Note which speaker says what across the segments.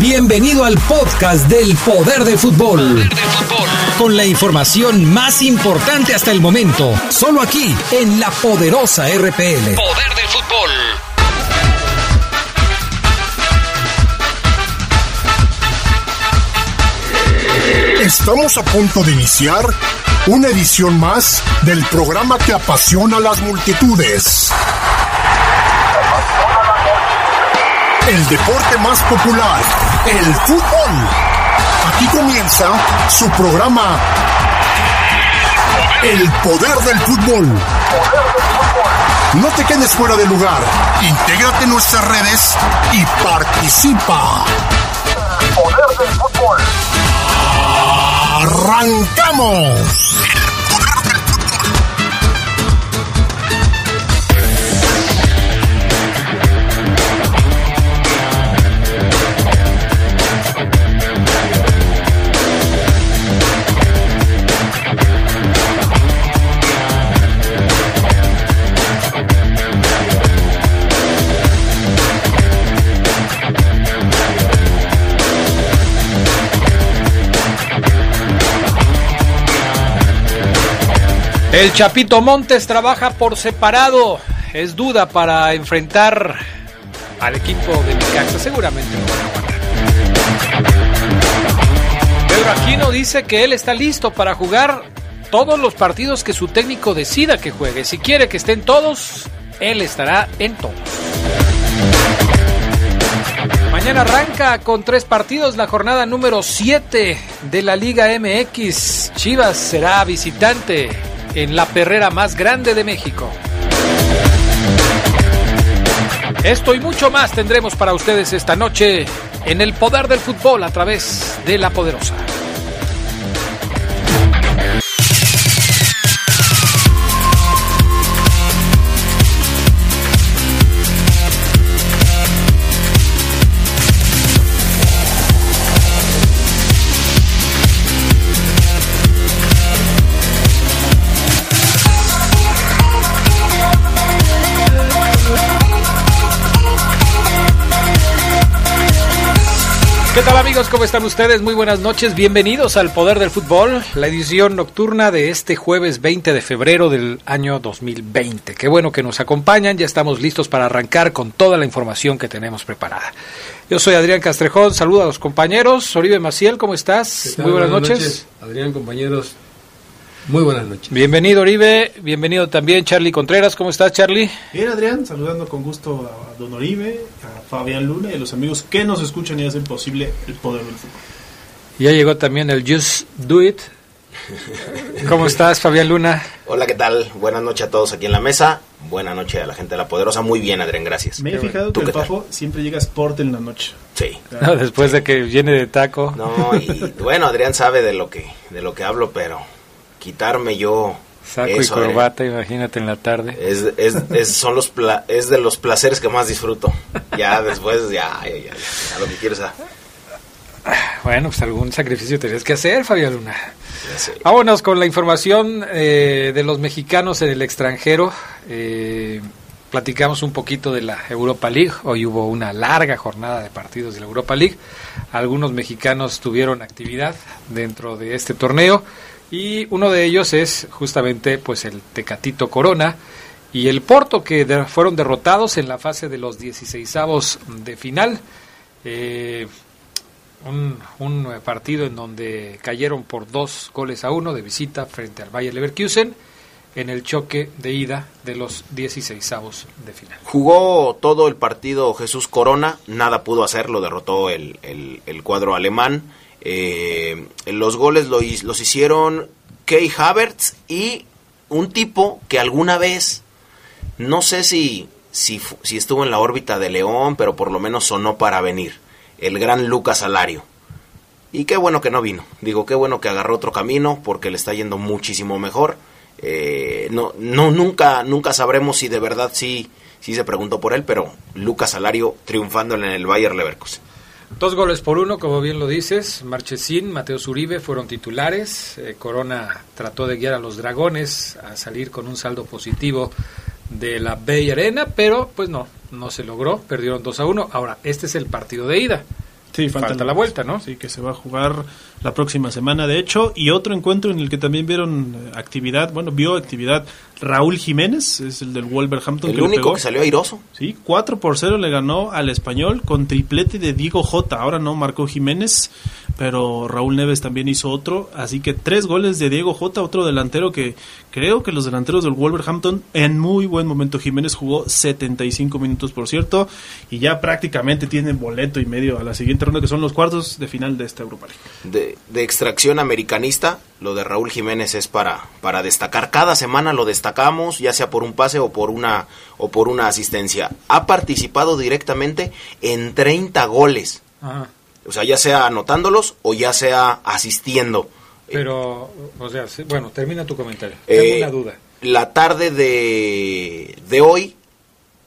Speaker 1: Bienvenido al podcast del Poder del Fútbol. Con la información más importante hasta el momento, solo aquí en la poderosa RPL.
Speaker 2: Poder del fútbol.
Speaker 3: Estamos a punto de iniciar una edición más del programa que apasiona a las multitudes. El deporte más popular, el fútbol. Aquí comienza su programa El poder del fútbol. No te quedes fuera de lugar. Intégrate en nuestras redes y participa. Poder del fútbol. ¡Arrancamos!
Speaker 4: El Chapito Montes trabaja por separado. Es duda para enfrentar al equipo de Necaxa. Seguramente ganar. Pedro Aquino dice que él está listo para jugar todos los partidos que su técnico decida que juegue. Si quiere que estén todos, él estará en todos. Mañana arranca con tres partidos la jornada número 7 de la Liga MX. Chivas será visitante en la perrera más grande de México. Esto y mucho más tendremos para ustedes esta noche en el poder del fútbol a través de la poderosa. ¿Qué tal amigos? ¿Cómo están ustedes? Muy buenas noches. Bienvenidos al Poder del Fútbol, la edición nocturna de este jueves 20 de febrero del año 2020. Qué bueno que nos acompañan. Ya estamos listos para arrancar con toda la información que tenemos preparada. Yo soy Adrián Castrejón. Saludo a los compañeros. Oribe Maciel, ¿cómo estás? Muy buenas,
Speaker 5: Buenas
Speaker 4: noches.
Speaker 5: noches. Adrián, compañeros, muy buenas noches.
Speaker 4: Bienvenido Oribe. Bienvenido también Charlie Contreras. ¿Cómo estás Charlie?
Speaker 6: Bien, Adrián, saludando con gusto a Don Oribe, a Fabián Luna y a los amigos que nos escuchan y hacen posible el poder del fútbol.
Speaker 4: Ya llegó también el Just Do It. ¿Cómo estás Fabián Luna?
Speaker 7: Hola, ¿qué tal? Buenas noches a todos aquí en la mesa. Buenas noches a la gente de La Poderosa. Muy bien, Adrián, gracias.
Speaker 6: Me he fijado
Speaker 7: ¿Tú
Speaker 6: que el siempre llega a Sport en la noche.
Speaker 7: Sí.
Speaker 4: No, después de que viene de taco.
Speaker 7: No, y bueno, Adrián sabe de lo que de lo que hablo, pero quitarme yo
Speaker 4: Saco
Speaker 7: eso,
Speaker 4: y corbata, imagínate en la tarde.
Speaker 7: Es, es, es- son los pla- es de los placeres que más disfruto. Ya después, ya, ya, ya, ya, a lo que quieres.
Speaker 4: Bueno, pues algún sacrificio tenías que hacer, Fabián Luna. Vámonos con la información eh, de los mexicanos en el extranjero. Eh, platicamos un poquito de la Europa League. Hoy hubo una larga jornada de partidos de la Europa League. Algunos mexicanos tuvieron actividad dentro de este torneo y uno de ellos es justamente pues el Tecatito Corona y el Porto que fueron derrotados en la fase de los 16avos de final. Eh, un, un eh, partido en donde cayeron por dos goles a uno de visita frente al Bayer Leverkusen en el choque de ida de los 16 avos de final.
Speaker 7: Jugó todo el partido Jesús Corona, nada pudo hacer, lo derrotó el- el cuadro alemán. Eh, los goles los hicieron Key Havertz y un tipo que alguna vez, no sé si, si estuvo en la órbita de León, pero por lo menos sonó para venir, el gran Lucas Alario. Y qué bueno que no vino. Digo, qué bueno que agarró otro camino porque le está yendo muchísimo mejor. Eh, no, no, nunca, nunca sabremos si de verdad sí, sí se preguntó por él, pero Lucas Alario triunfando en el Bayer Leverkusen.
Speaker 4: Dos goles por uno, como bien lo dices. Marchesín, Mateo Zuribe fueron titulares. Eh, Corona trató de guiar a los dragones a salir con un saldo positivo de la Bay Arena, pero pues no, no se logró. Perdieron 2 a 1. Ahora, este es el partido de ida.
Speaker 6: Sí,
Speaker 4: falta, la vuelta, ¿no?
Speaker 6: Sí, que se va a jugar la próxima semana, de hecho, y otro encuentro en el que también vieron eh, actividad, bueno, vio actividad Raúl Jiménez, es el del Wolverhampton.
Speaker 7: El
Speaker 6: que
Speaker 7: único
Speaker 6: pegó.
Speaker 7: que salió airoso.
Speaker 6: Sí, 4 por 0 le ganó al español con triplete de Diego J. Ahora no marcó Jiménez, pero Raúl Neves también hizo otro. Así que tres goles de Diego J. Otro delantero que creo que los delanteros del Wolverhampton en muy buen momento. Jiménez jugó 75 minutos, por cierto, y ya prácticamente tienen boleto y medio a la siguiente ronda, que son los cuartos de final de esta Europa League.
Speaker 7: de, de extracción americanista. Lo de Raúl Jiménez es para, para destacar. Cada semana lo destacamos, ya sea por un pase o por una o por una asistencia. Ha participado directamente en 30 goles.
Speaker 4: Ajá.
Speaker 7: O sea, ya sea anotándolos o ya sea asistiendo.
Speaker 4: Pero, o sea, bueno, termina tu comentario.
Speaker 7: Eh,
Speaker 4: Tengo una duda.
Speaker 7: La tarde de, de hoy,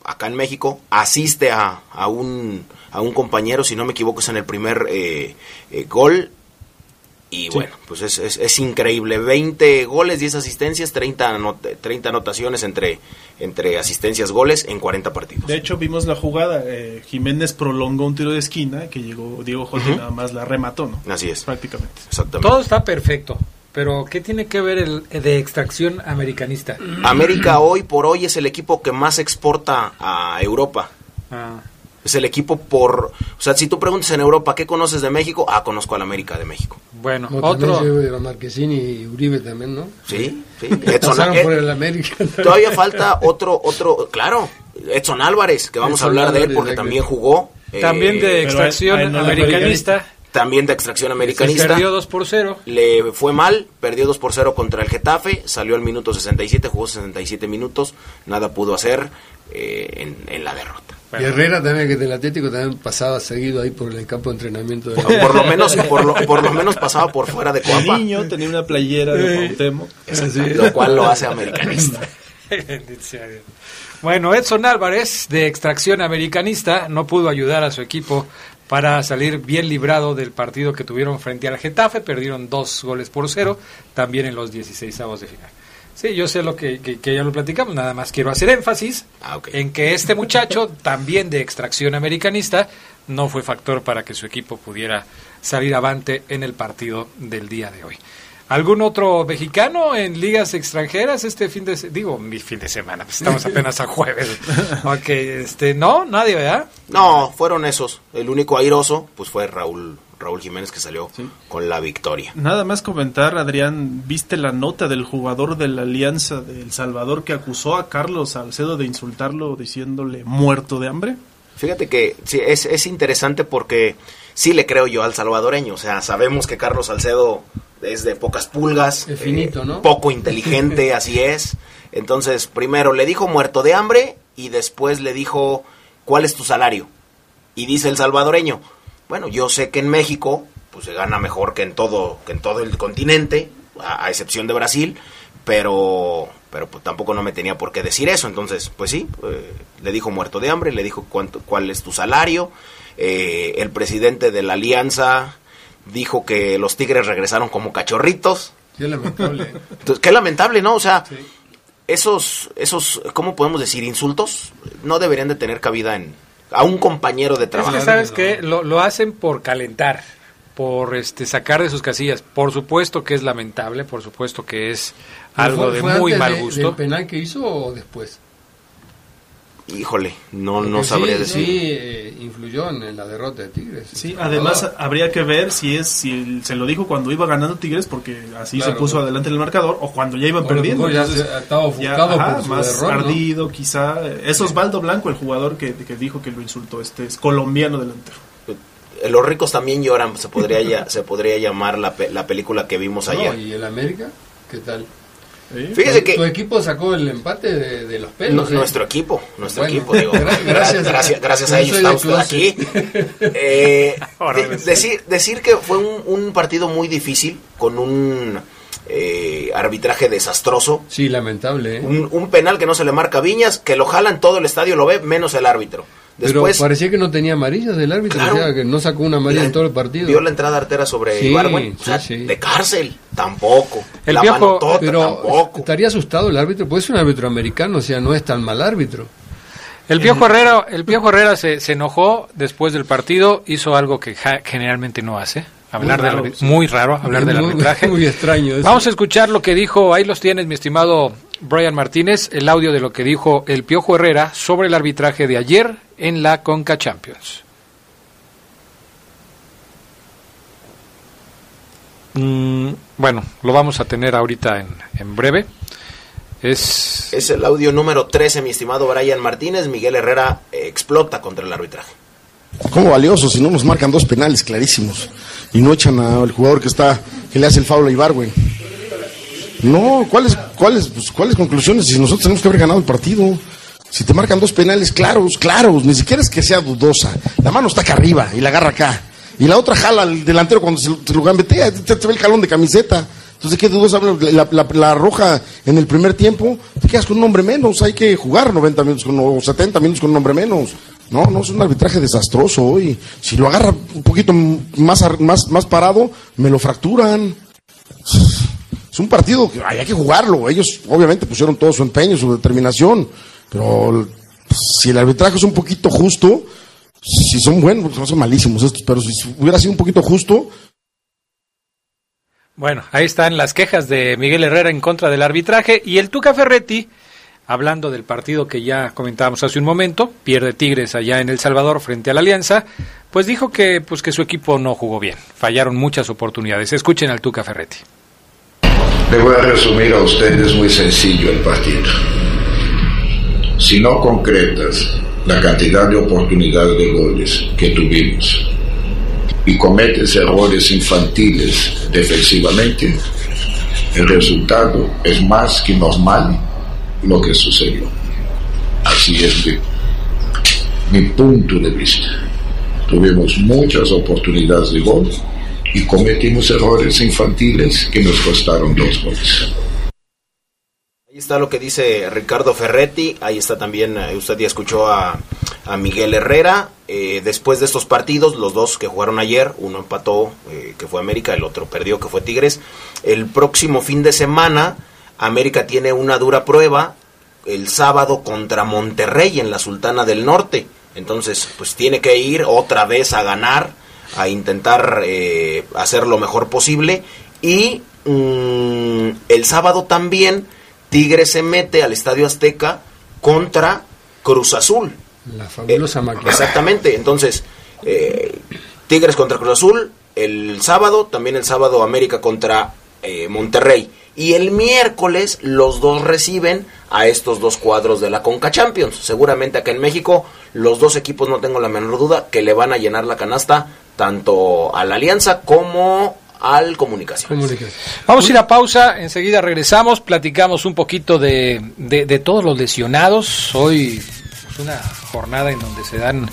Speaker 7: acá en México, asiste a, a, un, a un compañero, si no me equivoco, es en el primer eh, eh, gol. Y bueno, pues es, es, es increíble. 20 goles, 10 asistencias, 30, anot- 30 anotaciones entre, entre asistencias, goles en 40 partidos.
Speaker 6: De hecho, vimos la jugada. eh, Jiménez prolongó un tiro de esquina que llegó Diego J. y nada más la remató, ¿no?
Speaker 7: Así es,
Speaker 6: Prácticamente.
Speaker 7: exactamente.
Speaker 4: Todo está perfecto, pero ¿qué tiene que ver el de extracción americanista?
Speaker 7: América hoy por hoy es el equipo que más exporta a Europa.
Speaker 4: Ah,
Speaker 7: Es el equipo por... O sea, si tú preguntas en Europa, ¿qué conoces de México? Ah, conozco al América de México.
Speaker 4: bueno,
Speaker 5: también
Speaker 4: otro...
Speaker 5: se Marquesini y Uribe también, ¿no?
Speaker 7: Sí, sí. Edson,
Speaker 5: Pasaron
Speaker 7: eh,
Speaker 5: por el América.
Speaker 7: todavía falta otro, otro, claro, Edson Álvarez, que vamos a hablar de él porque también jugó. eh,
Speaker 4: También de extracción
Speaker 6: no
Speaker 4: americanista.
Speaker 7: También de extracción
Speaker 4: Se
Speaker 7: americanista.
Speaker 4: perdió 2 por 0.
Speaker 7: Le fue mal, perdió 2 por 0 contra el Getafe, salió al minuto 67, jugó 67 minutos, nada pudo hacer eh, en, en la derrota.
Speaker 5: Y Herrera también, que del Atlético también pasaba seguido ahí por el campo de entrenamiento. De
Speaker 7: Por, por lo menos, por lo, por lo menos pasaba por fuera de
Speaker 6: El
Speaker 7: Coapa,
Speaker 6: niño tenía una playera de Cuauhtémoc.
Speaker 7: lo cual lo hace americanista.
Speaker 4: Bueno, Edson Álvarez, de extracción americanista, no pudo ayudar a su equipo para salir bien librado del partido que tuvieron frente al Getafe. Perdieron dos goles por cero, también en los 16 avos de final. Sí, yo sé lo que, que- que ya lo platicamos, nada más quiero hacer énfasis
Speaker 7: Ah,
Speaker 4: en que este muchacho, también de extracción americanista, no fue factor para que su equipo pudiera salir avante en el partido del día de hoy. ¿Algún otro mexicano en ligas extranjeras este fin de digo mi fin de semana? Pues estamos apenas a jueves. Ok, este, no, nadie, ¿verdad?
Speaker 7: No, fueron esos. El único airoso, pues fue Raúl, Raúl Jiménez que salió con la victoria.
Speaker 6: Nada más comentar, Adrián, ¿viste la nota del jugador de la Alianza de El Salvador que acusó a Carlos Salcedo de insultarlo diciéndole muerto de hambre?
Speaker 7: Fíjate que sí, es, es interesante porque sí le creo yo al salvadoreño. O sea, sabemos que Carlos Salcedo es de pocas pulgas.
Speaker 5: Es finito, ¿no?
Speaker 7: Poco inteligente, así es. Entonces, primero le dijo muerto de hambre y después le dijo, ¿cuál es tu salario? Y dice el salvadoreño, bueno, yo sé que en México pues se gana mejor que en todo, que en todo el continente, a, a excepción de Brasil, pero pero pues tampoco no me tenía por qué decir eso. Entonces, pues sí, eh, le dijo muerto de hambre, le dijo cuánto, cuál es tu salario. Eh, el presidente de la alianza dijo que los tigres regresaron como cachorritos.
Speaker 5: Es lamentable.
Speaker 7: Entonces, qué lamentable, ¿no? O sea, esos, esos, ¿cómo podemos decir? Insultos no deberían de tener cabida en a un compañero de
Speaker 4: Es
Speaker 7: trabajo.
Speaker 4: que sabes que lo, lo hacen por calentar, por este sacar de sus casillas. Por supuesto que es lamentable, por supuesto que es algo
Speaker 5: ¿Fue-
Speaker 4: de
Speaker 5: fue
Speaker 4: muy
Speaker 5: antes
Speaker 4: mal
Speaker 5: de-
Speaker 4: gusto.
Speaker 5: ¿Del penal que hizo o después?
Speaker 7: Híjole, no, no sabría
Speaker 5: sí,
Speaker 7: decir.
Speaker 5: Sí, influyó en, la derrota de Tigres.
Speaker 6: Sí, además habría que ver si es si se lo dijo cuando iba ganando Tigres porque así
Speaker 5: Claro,
Speaker 6: se puso
Speaker 5: claro.
Speaker 6: adelante en el marcador o cuando ya iban
Speaker 5: O
Speaker 6: perdiendo.
Speaker 5: ya
Speaker 6: Entonces,
Speaker 5: se- estaba
Speaker 6: ya, ajá,
Speaker 5: por su
Speaker 6: más
Speaker 5: error, ¿no?
Speaker 6: ardido quizá. Es Osvaldo Blanco el jugador que, que dijo que lo insultó. Este es colombiano delantero.
Speaker 7: Eh, Los ricos también lloran, se podría, ya, se podría llamar la, pe- la película que vimos
Speaker 5: No,
Speaker 7: ayer.
Speaker 5: ¿Y el América? ¿Qué tal?
Speaker 7: Fíjese
Speaker 5: Tu
Speaker 7: que
Speaker 5: equipo sacó el empate de, de los pelos. ¿eh?
Speaker 7: nuestro equipo, nuestro
Speaker 5: Bueno,
Speaker 7: equipo, digo,
Speaker 5: gra-
Speaker 7: gra-
Speaker 5: gracias
Speaker 7: gracias,
Speaker 5: a-
Speaker 7: gracias,
Speaker 5: yo
Speaker 7: a ellos
Speaker 5: de
Speaker 7: usted aquí. Eh, de- decir, decir que fue un, un partido muy difícil, con un eh, arbitraje desastroso,
Speaker 5: Sí, lamentable. ¿eh?
Speaker 7: un, un penal que no se le marca a Viñas, que lo jalan todo el estadio, lo ve, menos el árbitro. Después,
Speaker 5: Pero parecía que no tenía amarillas del árbitro,
Speaker 7: Claro.
Speaker 5: o sea, que no sacó una amarilla
Speaker 7: la-
Speaker 5: en todo el partido.
Speaker 7: Vio la entrada artera sobre
Speaker 5: Sí,
Speaker 7: Ibargüen, o
Speaker 5: sí,
Speaker 7: sea,
Speaker 5: sí.
Speaker 7: de cárcel, tampoco.
Speaker 4: El
Speaker 7: la
Speaker 4: Piojo-
Speaker 7: manotota,
Speaker 5: Pero
Speaker 7: tampoco.
Speaker 5: estaría asustado el árbitro, pues es un árbitro americano, o sea, no es tan mal árbitro.
Speaker 4: El Piojo Herrera, el Piojo Herrera se, se enojó después del partido, hizo algo que ja- generalmente no hace, hablar
Speaker 5: Muy
Speaker 4: del
Speaker 5: raro,
Speaker 4: muy raro, hablar del arbitraje.
Speaker 5: Muy extraño. eso.
Speaker 4: Vamos a escuchar lo que dijo, ahí los tienes, mi estimado Brian Martínez, el audio de lo que dijo el Piojo Herrera sobre el arbitraje de ayer en la Conca Champions. Mm, bueno, lo vamos a tener ahorita en, en breve. Es
Speaker 7: Es el audio número 13, mi estimado Brian Martínez. Miguel Herrera eh, explota contra el arbitraje.
Speaker 8: ¿Cómo valioso si no nos marcan dos penales clarísimos y no echan al jugador que está que le hace el foul a Ibargüen? No, ¿cuáles cuáles pues, cuáles conclusiones si nosotros tenemos que haber ganado el partido? Si te marcan dos penales claros, claros, ni siquiera es que sea dudosa. La mano está acá arriba y la agarra acá. Y la otra jala al delantero cuando se, se lo gambetea, te, te ve el jalón de camiseta. Entonces, ¿qué dudosa? La, la- roja en el primer tiempo, te quedas con un hombre menos. Hay que jugar 90 minutos con, o 70 minutos con un hombre menos. No, no, es un arbitraje desastroso hoy. Si lo agarra un poquito más, más, más parado, me lo fracturan. Es un partido que hay que jugarlo. Ellos obviamente pusieron todo su empeño, su determinación. Pero si el arbitraje es un poquito justo, si son buenos, porque no son malísimos estos, pero si hubiera sido un poquito justo,
Speaker 4: Bueno, ahí están las quejas de Miguel Herrera en contra del arbitraje y el Tuca Ferretti, hablando del partido que ya comentábamos hace un momento, pierde Tigres allá en El Salvador frente a la Alianza, pues dijo que pues que su equipo no jugó bien, fallaron muchas oportunidades. Escuchen al Tuca Ferretti.
Speaker 9: Le voy a resumir a ustedes muy sencillo el partido. Si no concretas la cantidad de oportunidades de goles que tuvimos y cometes errores infantiles defensivamente, el resultado es más que normal lo que sucedió. Así es mi, mi punto de vista. Tuvimos muchas oportunidades de gol y cometimos errores infantiles que nos costaron dos goles.
Speaker 7: Está lo que dice Ricardo Ferretti, ahí está también, eh, usted ya escuchó a, a Miguel Herrera, Eh, después de estos partidos, los dos que jugaron ayer, uno empató, eh, que fue América, el otro perdió, que fue Tigres, el próximo fin de semana, América tiene una dura prueba, el sábado contra Monterrey en la Sultana del Norte, entonces pues tiene que ir otra vez a ganar, a intentar eh, hacer lo mejor posible, y mm, el sábado también Tigres se mete al Estadio Azteca contra Cruz Azul.
Speaker 5: La fabulosa máquina.
Speaker 7: Exactamente, entonces eh, Tigres contra Cruz Azul el sábado, también el sábado América contra eh, Monterrey. Y el miércoles los dos reciben a estos dos cuadros de la Conca Champions. Seguramente acá en México los dos equipos, no tengo la menor duda, que le van a llenar la canasta tanto a la Alianza como al Comunicación.
Speaker 4: Vamos a ir a pausa, enseguida regresamos, platicamos un poquito de, de, todos los lesionados. Hoy es una jornada en donde se dan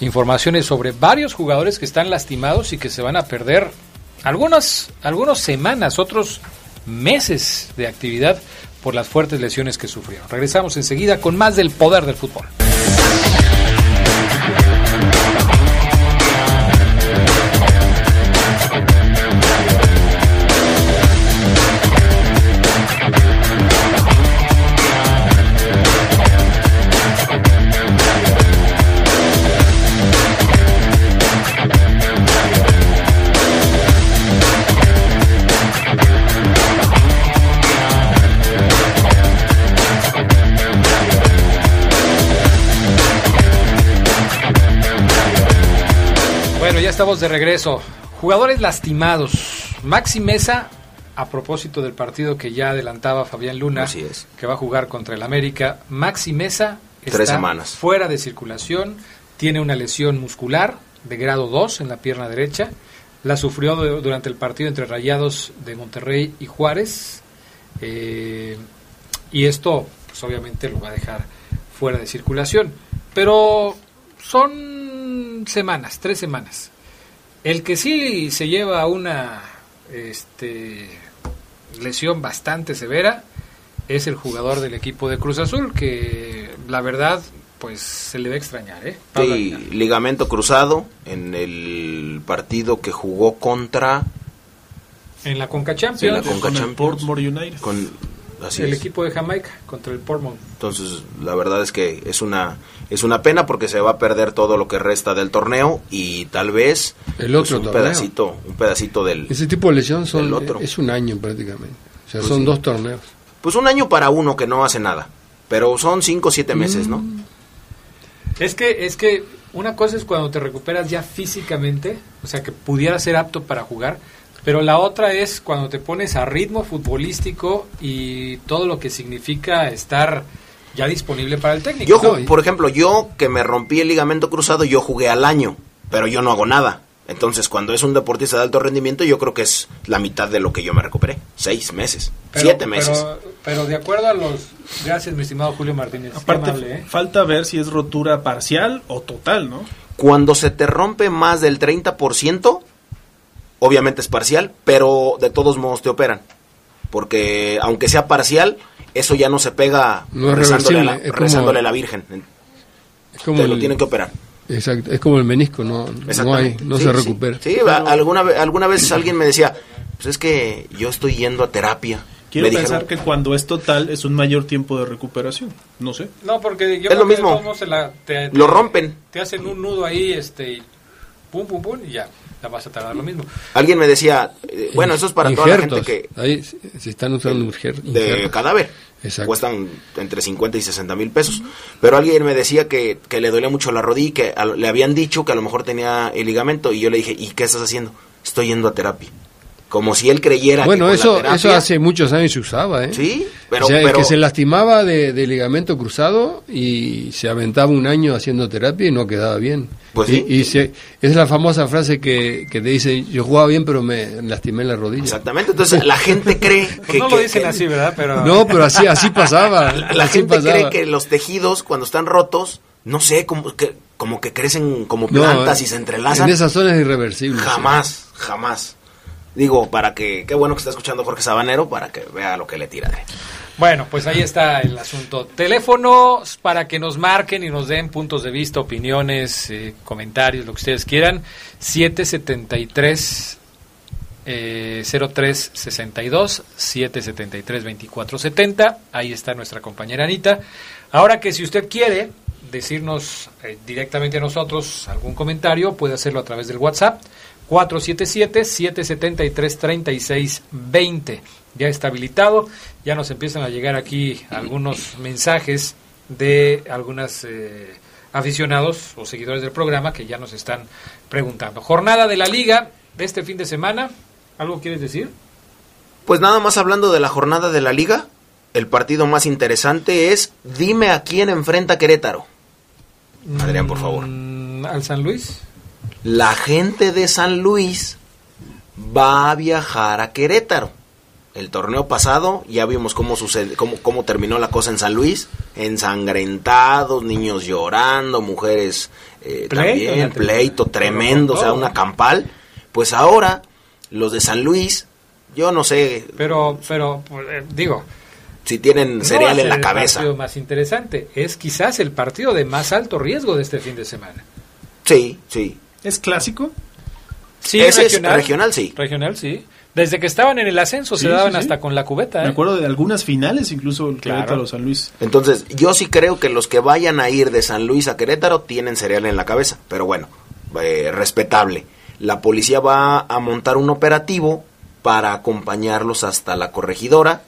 Speaker 4: informaciones sobre varios jugadores que están lastimados y que se van a perder algunas, algunas semanas, otros meses de actividad por las fuertes lesiones que sufrieron. Regresamos enseguida con más del poder del fútbol. Estamos de regreso. Jugadores lastimados. Maxi Mesa, a propósito del partido que ya adelantaba Fabián Luna,
Speaker 7: Así es.
Speaker 4: que va a jugar contra el América. Maxi Mesa está
Speaker 7: Tres semanas.
Speaker 4: fuera de circulación, tiene una lesión muscular de grado 2 en la pierna derecha. La sufrió du- durante el partido entre Rayados de Monterrey y Juárez. Eh, y esto, pues obviamente lo va a dejar fuera de circulación. Pero son semanas, tres semanas. El que sí se lleva una este, lesión bastante severa es el jugador del equipo de Cruz Azul, que la verdad, pues se le va a extrañar, ¿eh? Pablo
Speaker 7: Sí,
Speaker 4: Aguilar.
Speaker 7: ligamento cruzado en el partido que jugó contra
Speaker 4: En la Conca
Speaker 7: en
Speaker 4: Champions.
Speaker 7: la Conca
Speaker 6: Con el
Speaker 7: Champions.
Speaker 6: Portmore United.
Speaker 7: con Así
Speaker 4: el
Speaker 7: es.
Speaker 4: equipo de Jamaica contra el Portmont.
Speaker 7: Entonces, la verdad es que es una es una pena porque se va a perder todo lo que resta del torneo y tal vez
Speaker 5: El otro
Speaker 7: un
Speaker 5: torneo.
Speaker 7: pedacito, un pedacito del
Speaker 5: Ese tipo de lesión son,
Speaker 7: otro.
Speaker 5: es un año prácticamente. O sea,
Speaker 7: Pues
Speaker 5: son
Speaker 7: sí.
Speaker 5: dos torneos.
Speaker 7: pues un año para uno que no hace nada, pero son cinco o siete meses, ¿no?
Speaker 4: Es que, es que una cosa es cuando te recuperas ya físicamente, o sea, que pudiera ser apto para jugar, pero la otra es cuando te pones a ritmo futbolístico y todo lo que significa estar ya disponible para el técnico.
Speaker 7: Yo,
Speaker 5: No,
Speaker 7: por ejemplo, yo que me rompí el ligamento cruzado, yo jugué al año, pero yo no hago nada. Entonces, cuando es un deportista de alto rendimiento, yo creo que es la mitad de lo que yo me recuperé. Seis meses,
Speaker 4: Pero-
Speaker 7: siete meses.
Speaker 4: Pero, pero de acuerdo a los... Gracias, mi estimado Julio Martínez.
Speaker 6: Aparte,
Speaker 4: amable, ¿eh?
Speaker 6: falta ver si es rotura parcial o total, ¿no?
Speaker 7: Cuando se te rompe más del 30%, obviamente es parcial, pero de todos modos te operan. Porque aunque sea parcial, eso ya no se pega
Speaker 5: No
Speaker 7: rezándole, a la,
Speaker 5: como-
Speaker 7: rezándole a la Virgen.
Speaker 5: Es como
Speaker 7: Te lo
Speaker 5: el-
Speaker 7: tienen que operar.
Speaker 5: Exacto, es como el menisco, no, no hay, no
Speaker 7: Sí,
Speaker 5: se recupera.
Speaker 7: Sí, alguna, alguna vez alguien me decía, pues es que yo estoy yendo a terapia.
Speaker 6: Quiero pensar
Speaker 7: dijeron,
Speaker 6: que cuando es total es un mayor tiempo de recuperación. No sé.
Speaker 4: No, porque yo
Speaker 7: Es lo
Speaker 4: creo que de
Speaker 7: mismo.
Speaker 4: se la- te-
Speaker 7: Lo rompen.
Speaker 4: Te hacen un nudo ahí, este, y pum, pum, pum, y ya, la vas a tardar lo mismo.
Speaker 7: Alguien me decía, eh, bueno, eso es para toda la gente que
Speaker 5: Ahí se están usando
Speaker 7: de
Speaker 5: injertos.
Speaker 7: cadáver.
Speaker 5: Exacto.
Speaker 7: Cuestan entre 50 y 60 mil pesos. Pero alguien me decía que, que le dolía mucho la rodilla y que a le habían dicho que a lo mejor tenía el ligamento. Y yo le dije, ¿y qué estás haciendo? Estoy yendo a terapia. Como si él creyera
Speaker 5: Bueno,
Speaker 7: que
Speaker 5: eso,
Speaker 7: terapia-
Speaker 5: eso hace muchos años se usaba, ¿eh?
Speaker 7: Sí, pero...
Speaker 5: o sea, el que se lastimaba de, de ligamento cruzado y se aventaba un año haciendo terapia y no quedaba bien.
Speaker 7: Pues
Speaker 5: y,
Speaker 7: sí.
Speaker 5: y se- es la famosa frase que, que te dice, yo jugaba bien pero me lastimé la rodilla.
Speaker 7: Exactamente, entonces la gente cree
Speaker 4: Pues
Speaker 7: que...
Speaker 4: no lo dicen
Speaker 7: que-
Speaker 4: así, ¿verdad? Pero
Speaker 5: No, pero así, así pasaba.
Speaker 7: La, la
Speaker 5: así
Speaker 7: gente
Speaker 5: pasaba.
Speaker 7: cree que los tejidos cuando están rotos, no sé, como que, como que crecen como plantas y se entrelazan.
Speaker 5: En esa zona es irreversible. sí.
Speaker 7: Jamás, jamás. Digo, para que, qué bueno que está escuchando Jorge Sabanero para que vea lo que le tiraré.
Speaker 4: Bueno, pues ahí está el asunto. Teléfonos para que nos marquen y nos den puntos de vista, opiniones, eh, comentarios, lo que ustedes quieran. 773 eh, 0362 773 2470. Ahí está nuestra compañera Anita. Ahora que si usted quiere decirnos eh, directamente a nosotros algún comentario, puede hacerlo a través del WhatsApp 477-773-3620. Ya está habilitado, ya nos empiezan a llegar aquí algunos mensajes de algunos aficionados o seguidores del programa que ya nos están preguntando. Jornada de la liga de este fin de semana, ¿algo quieres decir?
Speaker 7: Pues nada más hablando de la jornada de la liga, el partido más interesante es dime a quién enfrenta Querétaro. Adrián, por favor.
Speaker 4: Mm, ¿Al San Luis?
Speaker 7: La gente de San Luis va a viajar a Querétaro. El torneo pasado ya vimos cómo sucede, cómo, cómo terminó la cosa en San Luis, ensangrentados, niños llorando, mujeres eh,
Speaker 4: Pleito,
Speaker 7: también, pleito tremendo, o sea, una campal. Pues ahora los de San Luis, yo no sé
Speaker 4: Pero, pero pues, eh, digo,
Speaker 7: si tienen
Speaker 4: no
Speaker 7: cereal en la
Speaker 4: el
Speaker 7: cabeza.
Speaker 4: partido más interesante, es quizás el partido de más alto riesgo de este fin de semana.
Speaker 7: Sí, sí.
Speaker 6: ¿Es clásico?
Speaker 4: Sí,
Speaker 7: es regional, sí.
Speaker 4: Regional, sí. Desde que estaban en el ascenso
Speaker 6: Sí,
Speaker 4: se daban
Speaker 6: sí, sí.
Speaker 4: hasta con la cubeta. ¿eh?
Speaker 6: Me acuerdo de algunas finales, incluso el
Speaker 4: Claro.
Speaker 6: Querétaro San Luis.
Speaker 7: Entonces, yo sí creo que los que vayan a ir de San Luis a Querétaro tienen cereal en la cabeza, pero bueno, eh, respetable. La policía va a montar un operativo para acompañarlos hasta la corregidora.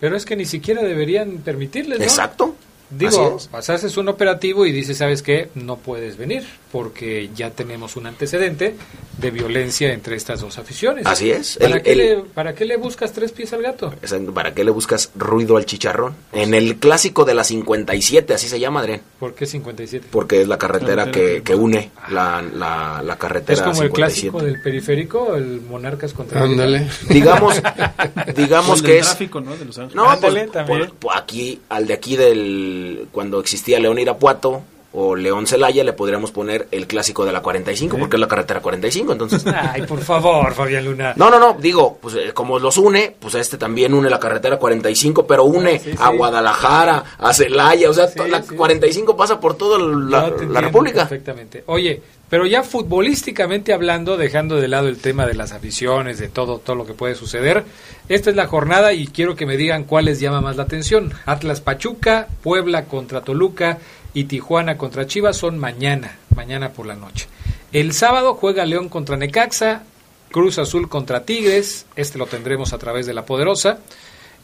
Speaker 4: Pero es que ni siquiera deberían permitirles, ¿no?
Speaker 7: Exacto.
Speaker 4: Digo, haces un operativo y dices, ¿sabes qué? No puedes venir porque ya tenemos un antecedente de violencia entre estas dos aficiones.
Speaker 7: Así es.
Speaker 4: ¿Para,
Speaker 7: El-
Speaker 4: qué,
Speaker 7: el-
Speaker 4: le, ¿Para qué le buscas tres pies al gato?
Speaker 7: ¿Para qué le buscas ruido al chicharrón? En el clásico de la 57, así se llama, Adrián.
Speaker 4: ¿Por qué 57?
Speaker 7: Porque es la carretera que,
Speaker 6: que-
Speaker 7: une la, la, la carretera
Speaker 4: Es como el
Speaker 7: 57.
Speaker 4: clásico del periférico, el Monarcas contra
Speaker 5: Ándale.
Speaker 7: Digamos, digamos
Speaker 6: el
Speaker 7: que es...
Speaker 6: tráfico, ¿no? De Los Ángeles.
Speaker 7: No,
Speaker 4: Ándale,
Speaker 7: pues,
Speaker 4: también.
Speaker 7: por- por aquí, al de aquí del, cuando existía León Irapuato, o León Celaya le podríamos poner el clásico de la 45, porque es la carretera 45, entonces...
Speaker 4: Ay, por favor, Fabián Luna.
Speaker 7: No, no, no, digo, pues eh, como los une, pues este también une la carretera 45, pero une
Speaker 4: Ah, sí,
Speaker 7: a
Speaker 4: sí.
Speaker 7: Guadalajara, a Celaya, o sea, la
Speaker 4: sí.
Speaker 7: 45 pasa por toda la,
Speaker 4: No,
Speaker 7: República.
Speaker 4: Perfectamente. Oye, pero ya futbolísticamente hablando, dejando de lado el tema de las aficiones, de todo, todo lo que puede suceder, esta es la jornada y quiero que me digan cuál les llama más la atención. Atlas Pachuca, Puebla contra Toluca y Tijuana contra Chivas son mañana, mañana por la noche. El sábado juega León contra Necaxa, Cruz Azul contra Tigres, este lo tendremos a través de la Poderosa.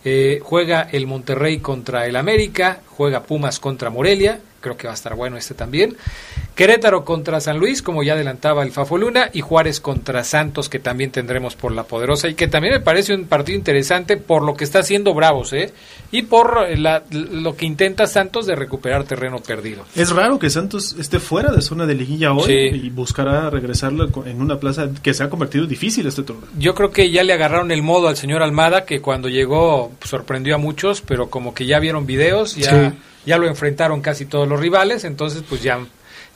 Speaker 4: Eh, juega el Monterrey contra el América, juega Pumas contra Morelia, creo que va a estar bueno este también. Querétaro contra San Luis, como ya adelantaba el Fafo Luna, y Juárez contra Santos, que también tendremos por la poderosa, y que también me parece un partido interesante por lo que está haciendo Bravos, ¿eh? Y por eh, la- lo que intenta Santos de recuperar terreno perdido.
Speaker 6: Es raro que Santos esté fuera de zona de liguilla hoy
Speaker 4: Sí.
Speaker 6: y buscará regresarlo en una plaza que se ha convertido difícil este torneo.
Speaker 4: Yo creo que ya le agarraron el modo al señor Almada, que cuando llegó pues, sorprendió a muchos, pero como que ya vieron videos, ya,
Speaker 5: Sí.
Speaker 4: Ya lo enfrentaron casi todos los rivales, entonces pues ya,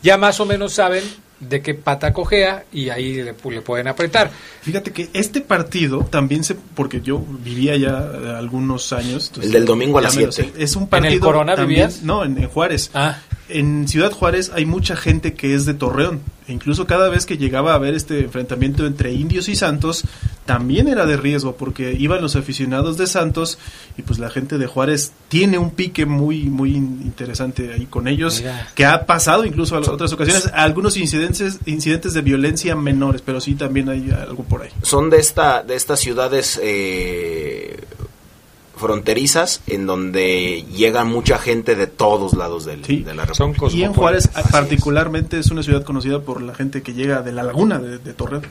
Speaker 4: ya más o menos saben de qué pata cojea y ahí le, pu- le pueden apretar.
Speaker 6: Fíjate que este partido también se, porque yo vivía ya algunos años. entonces
Speaker 7: El del domingo a las
Speaker 6: me lo
Speaker 7: siete.
Speaker 6: sé. Es un
Speaker 4: ¿En
Speaker 6: partido.
Speaker 4: el Corona
Speaker 6: también-
Speaker 4: vivías?
Speaker 6: No, en, en Juárez.
Speaker 4: Ah.
Speaker 6: En Ciudad Juárez hay mucha gente que es de Torreón. E incluso cada vez que llegaba a ver este enfrentamiento entre indios y santos, también era de riesgo porque iban los aficionados de Santos y pues la gente de Juárez tiene un pique muy muy in- interesante ahí con ellos
Speaker 4: Mira.
Speaker 6: que ha pasado incluso a las otras ocasiones algunos incidentes incidentes de violencia menores, pero sí también hay algo por ahí.
Speaker 7: Son de esta de estas ciudades eh, fronterizas en donde llega mucha gente de todos lados del,
Speaker 6: Sí.
Speaker 7: de la República.
Speaker 4: Son
Speaker 6: Y en. Juárez
Speaker 7: Así es.
Speaker 6: particularmente es una ciudad conocida por la gente que llega de la laguna de, de Torreón.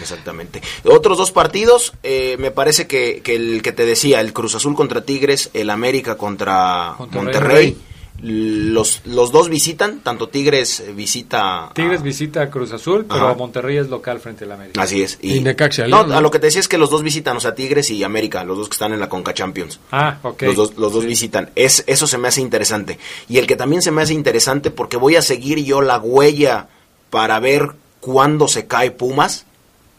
Speaker 7: Exactamente. Otros dos partidos, eh, me parece que, que el que te decía, el Cruz Azul contra Tigres, el América contra
Speaker 4: Monterrey.
Speaker 7: Monterrey. Los, los dos visitan, tanto Tigres visita... a-
Speaker 4: Tigres visita a Cruz Azul, pero
Speaker 7: Ajá.
Speaker 4: Monterrey es local frente al América.
Speaker 7: Así es.
Speaker 5: Y Necaxa,
Speaker 7: no,
Speaker 5: León, ¿no?
Speaker 7: a lo que te decía es que los dos visitan, o sea, Tigres y América, los dos que están en la Conca Champions.
Speaker 4: Ah, ok.
Speaker 7: Los dos, los dos visitan. Es, eso se me hace interesante. Y el que también se me hace interesante porque voy a seguir yo la huella para ver cuándo se cae Pumas.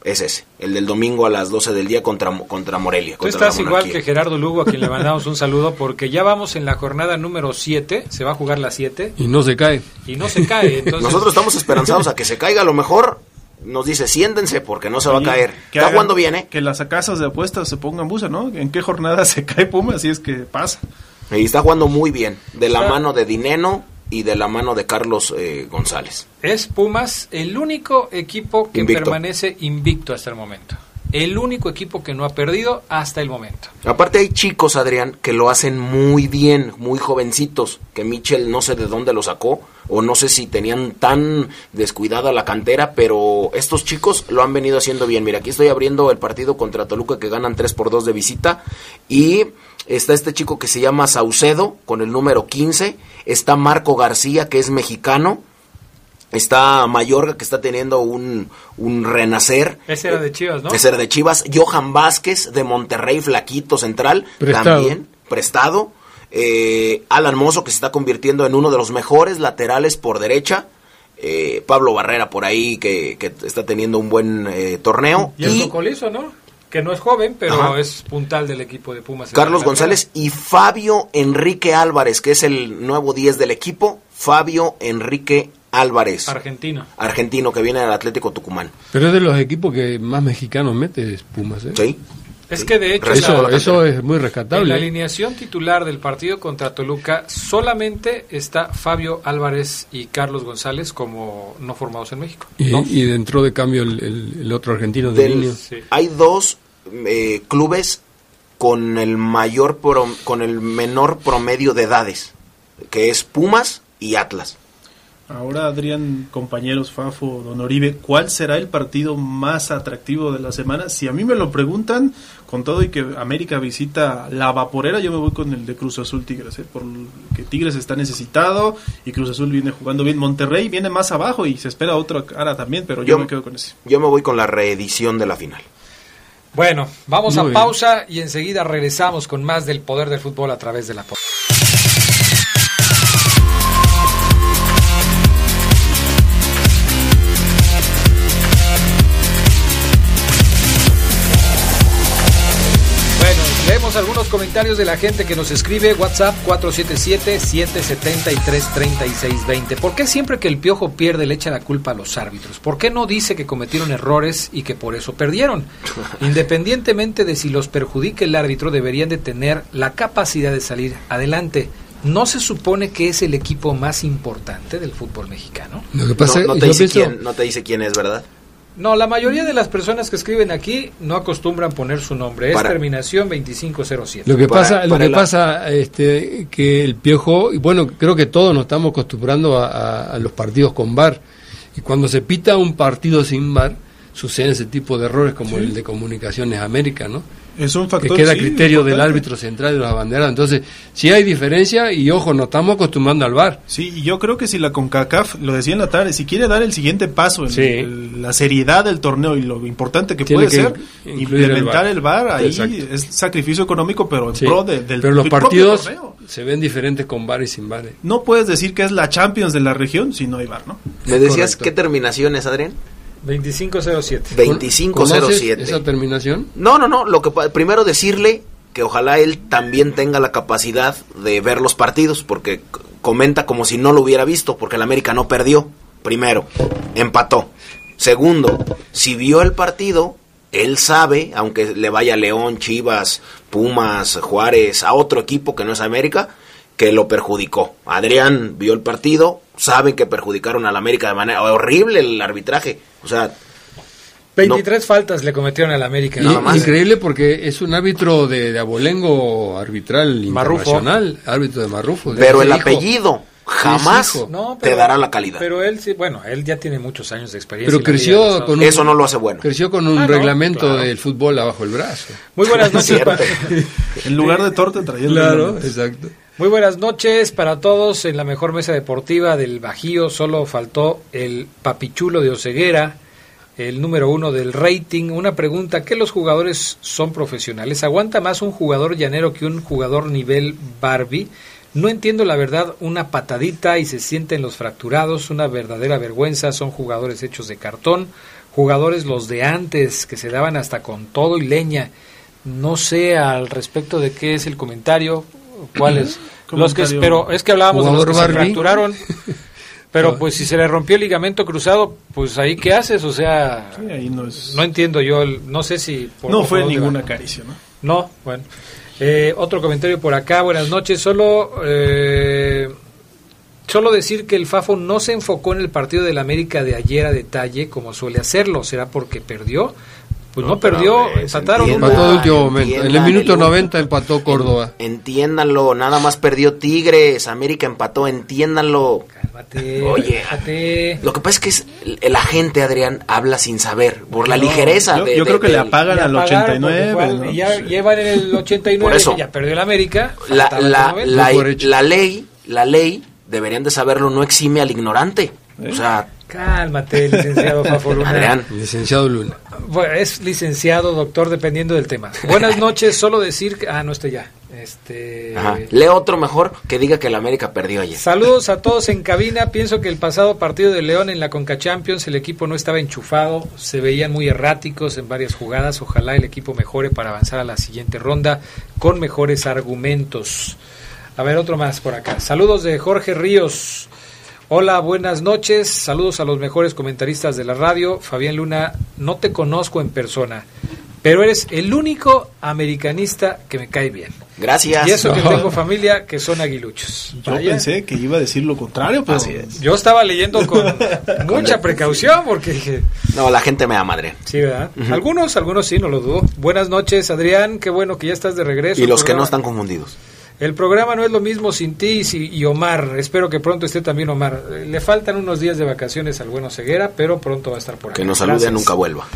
Speaker 7: Es ese, el del domingo a las 12 del día contra, contra Morelia.
Speaker 4: Tú
Speaker 7: contra
Speaker 4: estás igual que Gerardo Lugo, a quien le mandamos un saludo, porque ya vamos en la jornada número 7, se va a jugar la 7,
Speaker 5: Y no se cae.
Speaker 4: y no se cae. Entonces,
Speaker 7: Nosotros estamos esperanzados a que se caiga. A lo mejor nos dice, siéntense porque no se va a caer.
Speaker 6: que
Speaker 7: Está jugando bien, ¿eh?
Speaker 6: Que las casas de apuestas se pongan busa, ¿no? ¿En qué jornada se cae Puma? Así es que pasa.
Speaker 7: Y está jugando muy bien. De la mano de Dineno y de la mano de Carlos eh, González.
Speaker 4: Es Pumas el único equipo que
Speaker 7: Invicto.
Speaker 4: permanece invicto hasta el momento. El único equipo que no ha perdido hasta el momento.
Speaker 7: Aparte hay chicos, Adrián, que lo hacen muy bien, muy jovencitos, que Michel no sé de dónde lo sacó, o no sé si tenían tan descuidada la cantera, pero estos chicos lo han venido haciendo bien. Mira, aquí estoy abriendo el partido contra Toluca que ganan 3 por 2 de visita, y está este chico que se llama Saucedo, con el número 15, está Marco García, que es mexicano, está Mayorga, que está teniendo un, un renacer.
Speaker 4: Ese era de Chivas, ¿no?
Speaker 7: Ese era de Chivas. Johan Vázquez de Monterrey, flaquito central,
Speaker 5: Prestado.
Speaker 7: también prestado. Eh, Alan Mozo, que se está convirtiendo en uno de los mejores laterales por derecha. Eh, Pablo Barrera por ahí, que, que está teniendo un buen eh, torneo.
Speaker 4: Y el Cocolizo, ¿no? Que no es joven, pero
Speaker 7: Ajá.
Speaker 4: es puntal del equipo de Pumas.
Speaker 7: Carlos González y Fabio Enrique Álvarez, que es el nuevo 10 del equipo. Fabio Enrique Álvarez,
Speaker 4: Argentino.
Speaker 7: argentino, que viene del Atlético Tucumán.
Speaker 5: Pero es de los equipos que más mexicanos mete es Pumas. ¿eh?
Speaker 7: ¿Sí?
Speaker 4: Es que de hecho la-
Speaker 5: Eso, eso es muy
Speaker 4: en la
Speaker 5: rescatable.
Speaker 4: alineación titular del partido contra Toluca solamente está Fabio Álvarez y Carlos González como no formados en México.
Speaker 5: Y,
Speaker 4: ¿no?
Speaker 5: y dentro de cambio el, el- el otro argentino de
Speaker 7: Del-.
Speaker 4: Sí.
Speaker 7: Hay dos eh, clubes con el mayor con el menor promedio de edades, que es Pumas y Atlas.
Speaker 6: Ahora, Adrián, compañeros, Fafo, Don Oribe, ¿cuál será el partido más atractivo de la semana? Si a mí me lo preguntan, con todo y que América visita la vaporera, yo me voy con el de Cruz Azul Tigres, ¿eh? porque Tigres está necesitado y Cruz Azul viene jugando bien. Monterrey viene más abajo y se espera otra cara también, pero yo,
Speaker 7: Yo-
Speaker 6: me quedo con ese.
Speaker 7: Yo me voy con la reedición de la final.
Speaker 4: Bueno, vamos
Speaker 5: Muy
Speaker 4: a
Speaker 5: bien.
Speaker 4: pausa y enseguida regresamos con más del poder del fútbol a través de la comentarios de la gente que nos escribe. WhatsApp 477-773-3620. ¿Por qué siempre que el piojo pierde le echa la culpa a los árbitros? ¿Por qué no dice que cometieron errores y que por eso perdieron? Independientemente de si los perjudica el árbitro, deberían de tener la capacidad de salir adelante. ¿No se supone que es el equipo más importante del fútbol mexicano?
Speaker 5: Lo que pasa,
Speaker 7: no, no te dice
Speaker 5: pienso-
Speaker 7: quién, no te dice quién es, ¿verdad?
Speaker 4: No, la mayoría de las personas que escriben aquí no acostumbran poner su nombre. Es
Speaker 7: Para-
Speaker 4: terminación 2507.
Speaker 5: Lo que
Speaker 7: Para-
Speaker 5: pasa, lo
Speaker 7: para
Speaker 5: que
Speaker 7: la-
Speaker 5: pasa, este, que el piojo, y bueno, creo que todos nos estamos acostumbrando a, a- a los partidos con VAR. Y cuando se pita un partido sin VAR, suceden ese tipo de errores como el de Comunicaciones América, ¿no?
Speaker 6: Es un
Speaker 5: Que
Speaker 6: factor
Speaker 5: queda a
Speaker 6: sí,
Speaker 5: criterio del árbitro central de los abanderados. Entonces, sí hay diferencia y ojo, nos estamos acostumbrando al VAR.
Speaker 6: Sí, y yo creo que si la CONCACAF, lo decía en la tarde, si quiere dar el siguiente paso en
Speaker 5: Sí.
Speaker 6: el- la seriedad del torneo y lo importante que
Speaker 5: Tiene
Speaker 6: puede
Speaker 5: que
Speaker 6: ser, implementar el VAR, ahí
Speaker 5: Exacto.
Speaker 6: es sacrificio económico, pero en
Speaker 5: Sí.
Speaker 6: pro de- del
Speaker 5: Pero los partidos
Speaker 6: torneo.
Speaker 5: se ven diferentes con VAR y sin VAR. ¿eh?
Speaker 6: No puedes decir que es la Champions de la región si no hay VAR, ¿no?
Speaker 7: ¿Me decías
Speaker 5: correcto.
Speaker 7: qué terminación es, Adrián?
Speaker 4: 2507.
Speaker 7: 2507.
Speaker 5: ¿Conoces esa terminación?
Speaker 7: No, no, no. Lo que primero decirle que ojalá él también tenga la capacidad de ver los partidos, porque comenta como si no lo hubiera visto, porque el América no perdió. Primero, empató. Segundo, si vio el partido, él sabe, aunque le vaya León, Chivas, Pumas, Juárez, a otro equipo que no es América, que lo perjudicó. Adrián vio el partido, saben que perjudicaron al América de manera horrible el arbitraje. O sea,
Speaker 4: 23 faltas le cometieron al América.
Speaker 5: Y-
Speaker 7: Nada más.
Speaker 5: Increíble porque es un árbitro de, de abolengo arbitral
Speaker 4: Marrufo.
Speaker 5: internacional, árbitro de Marrufo.
Speaker 7: pero el
Speaker 5: hijo.
Speaker 7: apellido jamás.
Speaker 4: No,
Speaker 7: te dará la calidad.
Speaker 4: Pero él sí, bueno, él ya tiene muchos años de experiencia.
Speaker 5: Pero creció con un,
Speaker 7: Eso no lo hace bueno.
Speaker 5: creció con un
Speaker 4: Ah, no,
Speaker 5: reglamento
Speaker 4: claro.
Speaker 5: del fútbol abajo el brazo.
Speaker 4: Muy buenas noches.
Speaker 6: En lugar de torta traía el
Speaker 5: Claro, exacto.
Speaker 4: Muy buenas noches para todos en la mejor mesa deportiva del Bajío. Solo faltó el papichulo de Oceguera, el número uno del rating. Una pregunta, ¿qué los jugadores son profesionales? ¿Aguanta más un jugador llanero que un jugador nivel Barbie? No entiendo la verdad, una patadita y se sienten los fracturados, una verdadera vergüenza, son jugadores hechos de cartón, jugadores los de antes que se daban hasta con todo y leña. No sé al respecto de qué es el comentario, cuáles. Los que, pero es que hablábamos de los que se fracturaron. Pero pues si se le rompió el ligamento cruzado, pues ahí qué haces, o sea,
Speaker 6: Sí, ahí no es-
Speaker 4: no entiendo yo, el- no sé si por-
Speaker 6: no fue ninguna caricia, ¿no?
Speaker 4: No, bueno. Eh, otro comentario por acá, buenas noches. Solo, eh, solo decir que el Fafo no se enfocó en el partido del América de ayer a detalle como suele hacerlo. ¿Será porque perdió? Pues no, perdió,
Speaker 7: hombre,
Speaker 4: empataron.
Speaker 5: Empató de último momento. En el minuto
Speaker 7: el-
Speaker 5: 90 empató Córdoba.
Speaker 7: Entiéndanlo, nada más perdió Tigres, América empató, entiéndanlo.
Speaker 4: Cálmate,
Speaker 7: Oye,
Speaker 4: relájate.
Speaker 7: Lo que pasa es que es, el agente Adrián habla sin saber, por la ligereza.
Speaker 6: Yo,
Speaker 7: de-
Speaker 6: yo
Speaker 7: de-
Speaker 6: creo que le
Speaker 7: del-
Speaker 6: apagan al
Speaker 4: pagaron,
Speaker 6: 89.
Speaker 4: porque
Speaker 6: ¿no?
Speaker 4: Ya
Speaker 6: Sí.
Speaker 4: llevan en el 89,
Speaker 7: Por eso.
Speaker 4: ya perdió el América.
Speaker 7: la, la,
Speaker 4: 90.
Speaker 7: la, la ley, la ley, deberían de saberlo, no exime al ignorante. O sea,
Speaker 4: Cálmate, licenciado Fafo Luna.
Speaker 7: Adrián,
Speaker 5: Licenciado Luna.
Speaker 4: Bueno, es licenciado, doctor, dependiendo del tema. Buenas noches, solo decir que... Ah, no estoy ya. Este...
Speaker 7: ajá, lee otro mejor que diga que el América perdió ayer.
Speaker 4: Saludos a todos en cabina. Pienso que el pasado partido de León en la Conca Champions el equipo no estaba enchufado, se veían muy erráticos en varias jugadas. Ojalá el equipo mejore para avanzar a la siguiente ronda con mejores argumentos. A ver, otro más por acá. Saludos de Jorge Ríos. Hola, buenas noches. Saludos a los mejores comentaristas de la radio. Fabián Luna, no te conozco en persona, pero eres el único americanista que me cae bien.
Speaker 7: Gracias.
Speaker 4: Y eso que tengo familia que son aguiluchos.
Speaker 6: Yo
Speaker 4: Vaya.
Speaker 6: pensé que iba a decir lo contrario, pero
Speaker 7: Así es.
Speaker 4: Yo estaba leyendo con mucha precaución porque dije,
Speaker 7: No, la gente me ama, Adrián.
Speaker 4: sí, ¿verdad? Algunos, algunos sí, no lo dudo. Buenas noches, Adrián, qué bueno que ya estás de regreso.
Speaker 7: Y los que no están confundidos.
Speaker 4: El programa no es lo mismo sin ti y, Omar. Espero que pronto esté también Omar. Le faltan unos días de vacaciones al bueno Ceguera, pero pronto va a estar por acá.
Speaker 7: Que nos salude, nunca vuelva.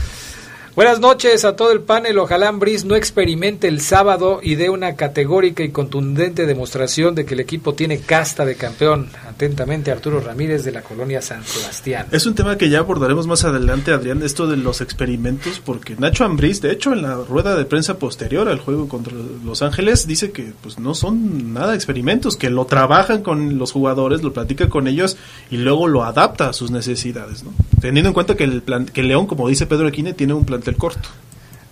Speaker 4: Buenas noches a todo el panel. Ojalá Ambris no experimente el sábado y dé una categórica y contundente demostración de que el equipo tiene casta de campeón. Atentamente, Arturo Ramírez de la colonia San Sebastián.
Speaker 6: Es un tema que ya abordaremos más adelante, Adrián, esto de los experimentos, porque Nacho Ambriz, de hecho, en la rueda de prensa posterior al juego contra Los Ángeles, dice que pues no son nada experimentos, que lo trabajan con los jugadores, lo platica con ellos y luego lo adapta a sus necesidades, ¿no? Teniendo en cuenta que el plan, que León, como dice Pedro Aquine, tiene un plantel corto.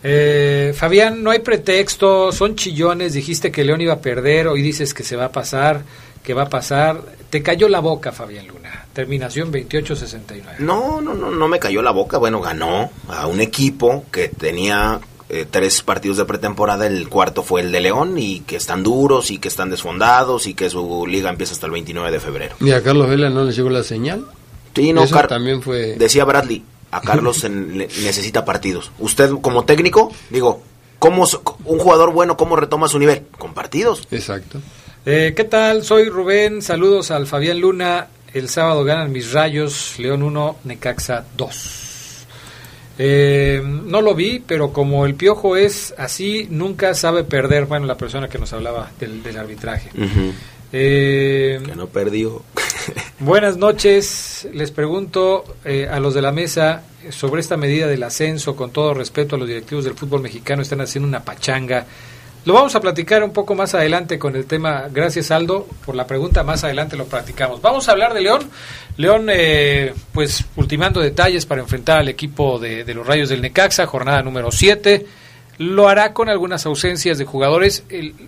Speaker 4: Eh, Fabián, no hay pretexto, son chillones, dijiste que León iba a perder, hoy dices que se va a pasar, que va a pasar. Te cayó la boca, Fabián Luna. Terminación 28-69.
Speaker 7: No, no, no, no me cayó la boca. Bueno, ganó a un equipo que tenía eh, tres partidos de pretemporada. El cuarto fue el de León y que están duros y que están desfondados y que su liga empieza hasta el 29 de febrero.
Speaker 5: ¿Y a Carlos Vela no le llegó la señal?
Speaker 7: Sí, no,
Speaker 5: Eso
Speaker 7: Car-
Speaker 5: también fue...
Speaker 7: Decía Bradley, a Carlos en- le- necesita partidos. Usted como técnico, digo, ¿cómo un jugador bueno cómo retoma su nivel? Con partidos.
Speaker 5: Exacto.
Speaker 4: Eh, ¿Qué tal? Soy Rubén, saludos al Fabián Luna. El sábado ganan mis rayos, León 1, Necaxa 2. Eh, no lo vi, pero como el piojo es así, nunca sabe perder. Bueno, la persona que nos hablaba del, del arbitraje. Eh,
Speaker 7: Que no perdió.
Speaker 4: Buenas noches. Les pregunto eh, a los de la mesa sobre esta medida del ascenso. Con todo respeto a los directivos del fútbol mexicano, están haciendo una pachanga. Lo vamos a platicar un poco más adelante con el tema. Gracias, Aldo, por la pregunta. Más adelante lo practicamos. Vamos a hablar de León. León, eh, pues, ultimando detalles para enfrentar al equipo de, de los Rayos del Necaxa, jornada número 7. Lo hará con algunas ausencias de jugadores.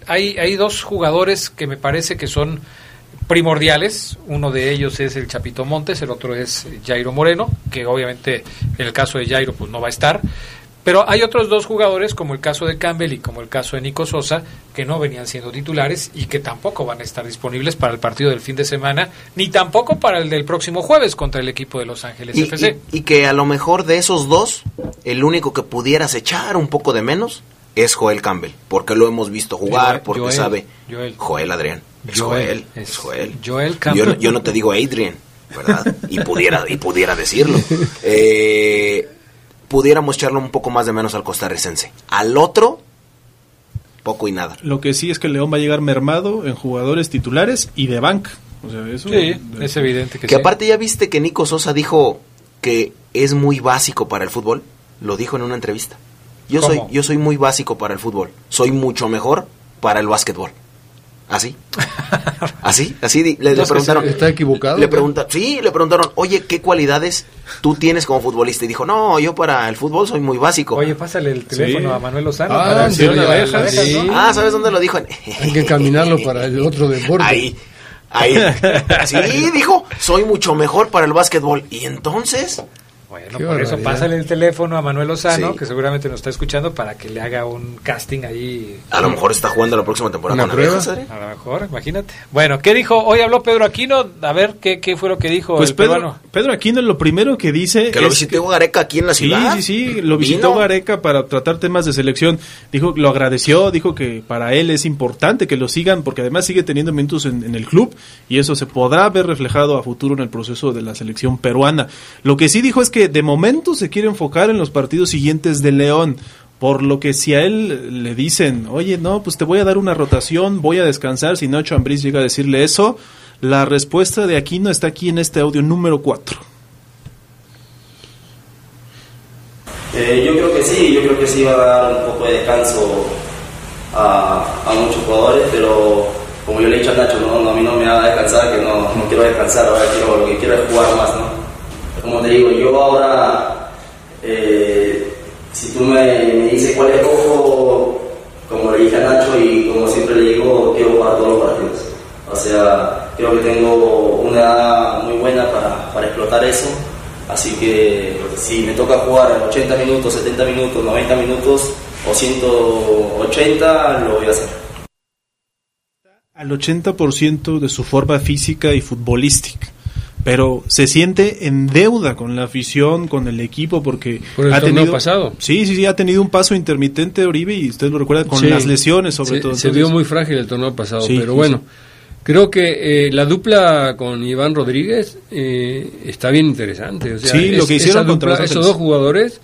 Speaker 4: Hay, hay dos jugadores que me parece que son primordiales. Uno de ellos es el Chapito Montes, el otro es Jairo Moreno, que obviamente en el caso de Jairo pues no va a estar. Pero hay otros dos jugadores, como el caso de Campbell y como el caso de Nico Sosa, que no venían siendo titulares y que tampoco van a estar disponibles para el partido del fin de semana, ni tampoco para el del próximo jueves contra el equipo de Los Ángeles
Speaker 7: Y,
Speaker 4: FC.
Speaker 7: y- y que a lo mejor de esos dos, el único que pudieras echar un poco de menos es Joel Campbell, porque lo hemos visto jugar, porque
Speaker 4: Joel,
Speaker 7: sabe.
Speaker 4: Joel.
Speaker 7: Adrián. Es
Speaker 4: Joel,
Speaker 7: Joel.
Speaker 4: es
Speaker 7: Joel.
Speaker 4: Joel
Speaker 7: yo,
Speaker 4: Campbell.
Speaker 7: no- yo no te digo Adrian, ¿verdad? Y pudiera, y pudiera decirlo. Eh, pudiéramos echarle un poco más de menos al costarricense. Al otro, poco y nada.
Speaker 6: Lo que sí es que León va a llegar mermado en jugadores titulares y de banca. O sea, eso
Speaker 4: Sí, es evidente que,
Speaker 7: Que
Speaker 4: sí.
Speaker 7: aparte ya viste que Nico Sosa dijo que es muy básico para el fútbol. Lo dijo en una entrevista. Yo soy, yo soy muy básico para el fútbol. Soy mucho mejor para el básquetbol. ¿Así? ¿Así? ¿Así? Le, preguntaron.
Speaker 5: ¿Está equivocado?
Speaker 7: Le pregunta, sí, le preguntaron, oye, ¿qué cualidades tú tienes como futbolista? Y dijo, no, yo para el fútbol soy muy básico.
Speaker 4: Oye, pásale el teléfono
Speaker 6: Sí.
Speaker 4: a Manuel Lozano.
Speaker 5: Ah,
Speaker 4: para
Speaker 5: sí,
Speaker 4: decirle
Speaker 5: la-
Speaker 4: a las
Speaker 5: la-
Speaker 4: orejas,
Speaker 5: sí.
Speaker 4: ¿no?
Speaker 7: Ah, ¿sabes dónde lo dijo?
Speaker 5: Hay que caminarlo para el otro deporte.
Speaker 7: Ahí. Ahí. Sí, dijo, soy mucho mejor para el básquetbol. Y entonces,
Speaker 4: Bueno,
Speaker 5: Qué
Speaker 4: por eso pásale el teléfono a Manuel Lozano,
Speaker 7: Sí.
Speaker 4: que seguramente nos está escuchando, para que le haga un casting ahí.
Speaker 7: a lo mejor está jugando la próxima temporada
Speaker 5: ¿Una
Speaker 7: con abejas.
Speaker 4: A lo mejor, imagínate. Bueno, ¿qué dijo? Hoy habló Pedro Aquino. A ver, ¿qué, qué fue lo que dijo
Speaker 6: Pues
Speaker 4: el
Speaker 6: Pedro,
Speaker 4: peruano?
Speaker 6: Pedro Aquino lo primero que dice
Speaker 7: Que lo visitó Gareca aquí en la
Speaker 6: Sí,
Speaker 7: ciudad.
Speaker 6: sí, sí, lo visitó
Speaker 7: Vino.
Speaker 6: Gareca para tratar temas de selección. Dijo, lo agradeció, dijo que para él es importante que lo sigan porque además sigue teniendo minutos en, en el club y eso se podrá ver reflejado a futuro en el proceso de la selección peruana. Lo que sí dijo es que de momento se quiere enfocar en los partidos siguientes de León. Por lo que si a él le dicen, oye, no, pues te voy a dar una rotación, voy a descansar, si Nacho Ambriz llega a decirle eso, la respuesta de Aquino está aquí en este audio número 4.
Speaker 10: Eh, yo creo que sí, yo creo que sí va a dar un poco de descanso a, muchos jugadores, pero como yo le he dicho a Nacho, no, a mí no me va a descansar, que no, no quiero descansar, ahora quiero, lo que quiero es jugar más, ¿no? Como te digo, yo ahora, eh, si tú me, dices cuál es ojo, como le dije a Nacho y como siempre le digo, quiero jugar todos los partidos. O sea, creo que tengo una edad muy buena para, para explotar eso. Así que si me toca jugar 80 minutos, 70 minutos, 90 minutos o 180, lo voy a hacer.
Speaker 6: al 80% de su forma física y futbolística. Pero se siente en deuda con la afición, con el equipo, porque
Speaker 5: Por el
Speaker 6: ha
Speaker 5: torneo
Speaker 6: tenido
Speaker 5: pasado.
Speaker 6: Sí, sí, sí, ha tenido un paso intermitente Oribe y usted lo recuerda con
Speaker 5: Sí.
Speaker 6: las lesiones sobre
Speaker 5: se,
Speaker 6: todo.
Speaker 5: Se
Speaker 6: Entonces,
Speaker 5: vio muy frágil el torneo pasado,
Speaker 6: Sí,
Speaker 5: pero bueno,
Speaker 6: sí.
Speaker 5: creo que eh, la dupla con Iván Rodríguez eh, está bien interesante. O sea,
Speaker 6: Sí, lo que hicieron contra
Speaker 5: dupla,
Speaker 6: Los
Speaker 5: esos dos jugadores,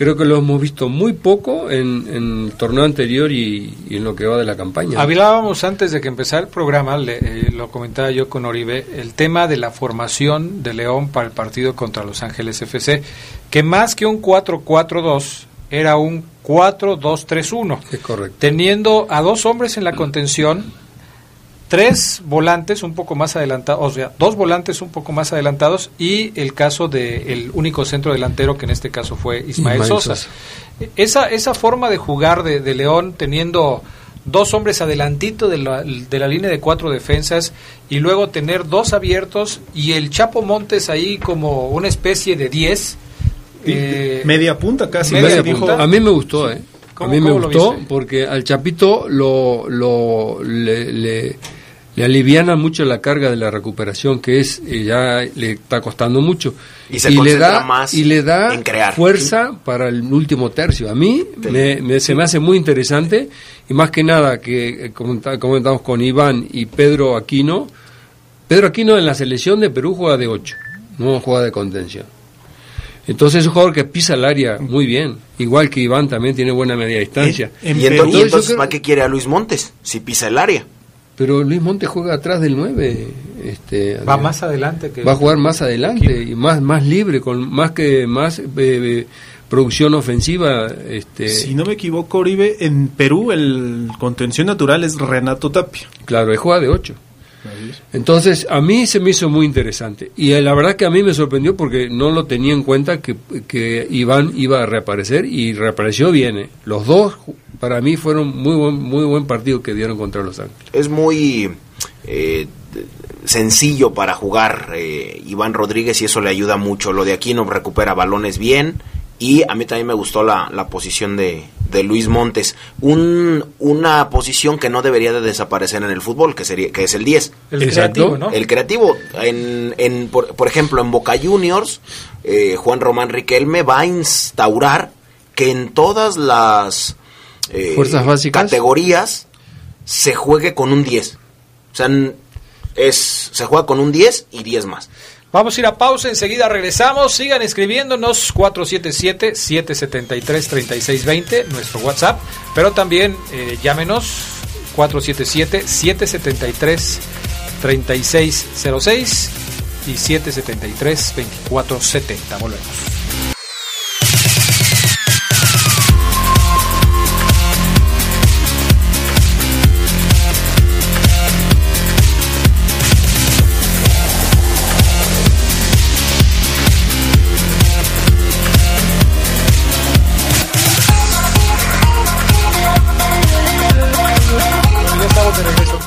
Speaker 5: creo que lo hemos visto muy poco en, en el torneo anterior y, y en lo que va de la campaña.
Speaker 4: Hablábamos antes de que empezara el programa, le- eh, lo comentaba yo con Oribe, el tema de la formación de León para el partido contra Los Ángeles FC, que más que un 4-4-2 era un 4-2-3-1,
Speaker 5: Es correcto.
Speaker 4: teniendo a dos hombres en la contención tres volantes un poco más adelantados, o sea, dos volantes un poco más adelantados y el caso del único centro delantero que en este caso fue Ismael,
Speaker 5: Ismael
Speaker 4: Sosa.
Speaker 5: Sosa.
Speaker 4: Esa, esa forma de jugar de, de León teniendo dos hombres adelantito de la, de la línea de cuatro defensas y luego tener dos abiertos y el Chapo Montes ahí como una especie de 10. eh,
Speaker 6: media punta casi.
Speaker 4: media punta.
Speaker 5: A mí me gustó, ¿eh? A
Speaker 4: ¿Cómo-
Speaker 5: mí me gustó porque al Chapito lo, lo le, le- le aliviana mucho la carga de la recuperación que es eh, ya le está costando mucho
Speaker 7: Y se
Speaker 5: le da
Speaker 7: más
Speaker 5: y le da
Speaker 7: en crear.
Speaker 5: fuerza para el último tercio. A mí me, me- se me hace muy interesante y más que nada que eh, comenta- comentamos con Iván y Pedro Aquino. Pedro Aquino en la selección de Perú juega de 8, no juega de contención. Entonces es un jugador que pisa el área muy bien, igual que Iván también tiene buena media distancia.
Speaker 6: En
Speaker 7: y, entonces,
Speaker 5: creo-
Speaker 7: ¿para qué quiere a Luis Montes? Si pisa el área.
Speaker 5: Pero Luis Monte juega atrás del 9. Este,
Speaker 4: va más adelante que
Speaker 5: va a jugar más adelante y más más libre con más que más eh, eh, producción ofensiva este
Speaker 6: Si no me equivoco, Oribe, en Perú el contención natural es Renato Tapia.
Speaker 5: claro él juega de 8 entonces a mí se me hizo muy interesante y eh, la verdad que a mí me sorprendió porque no lo tenía en cuenta que, que Iván iba a reaparecer y reapareció bien eh. los dos para mí fueron muy buen muy buen partido que dieron contra Los Ángeles
Speaker 7: Es muy eh, sencillo para jugar eh, Iván Rodríguez y eso le ayuda mucho. Lo de Aquino recupera balones bien y a mí también me gustó la, la posición de, de Luis Montes. Un, una posición que no debería de desaparecer en el fútbol, que, sería, que es el 10.
Speaker 4: el
Speaker 5: Exacto.
Speaker 4: creativo, ¿no?
Speaker 7: El creativo, en, en, por, por ejemplo, en Boca Juniors, eh, Juan Román Riquelme va a instaurar que en todas las eh,
Speaker 5: Fuerzas básicas.
Speaker 7: categorías se juegue con un 10. O sea, es, se juega con un 10 y 10 más.
Speaker 4: Vamos a ir a pausa, enseguida regresamos. Sigan escribiéndonos 477-773-3620, nuestro WhatsApp. Pero también eh, llámenos 477-773-3606 y 773-2470. Volvemos.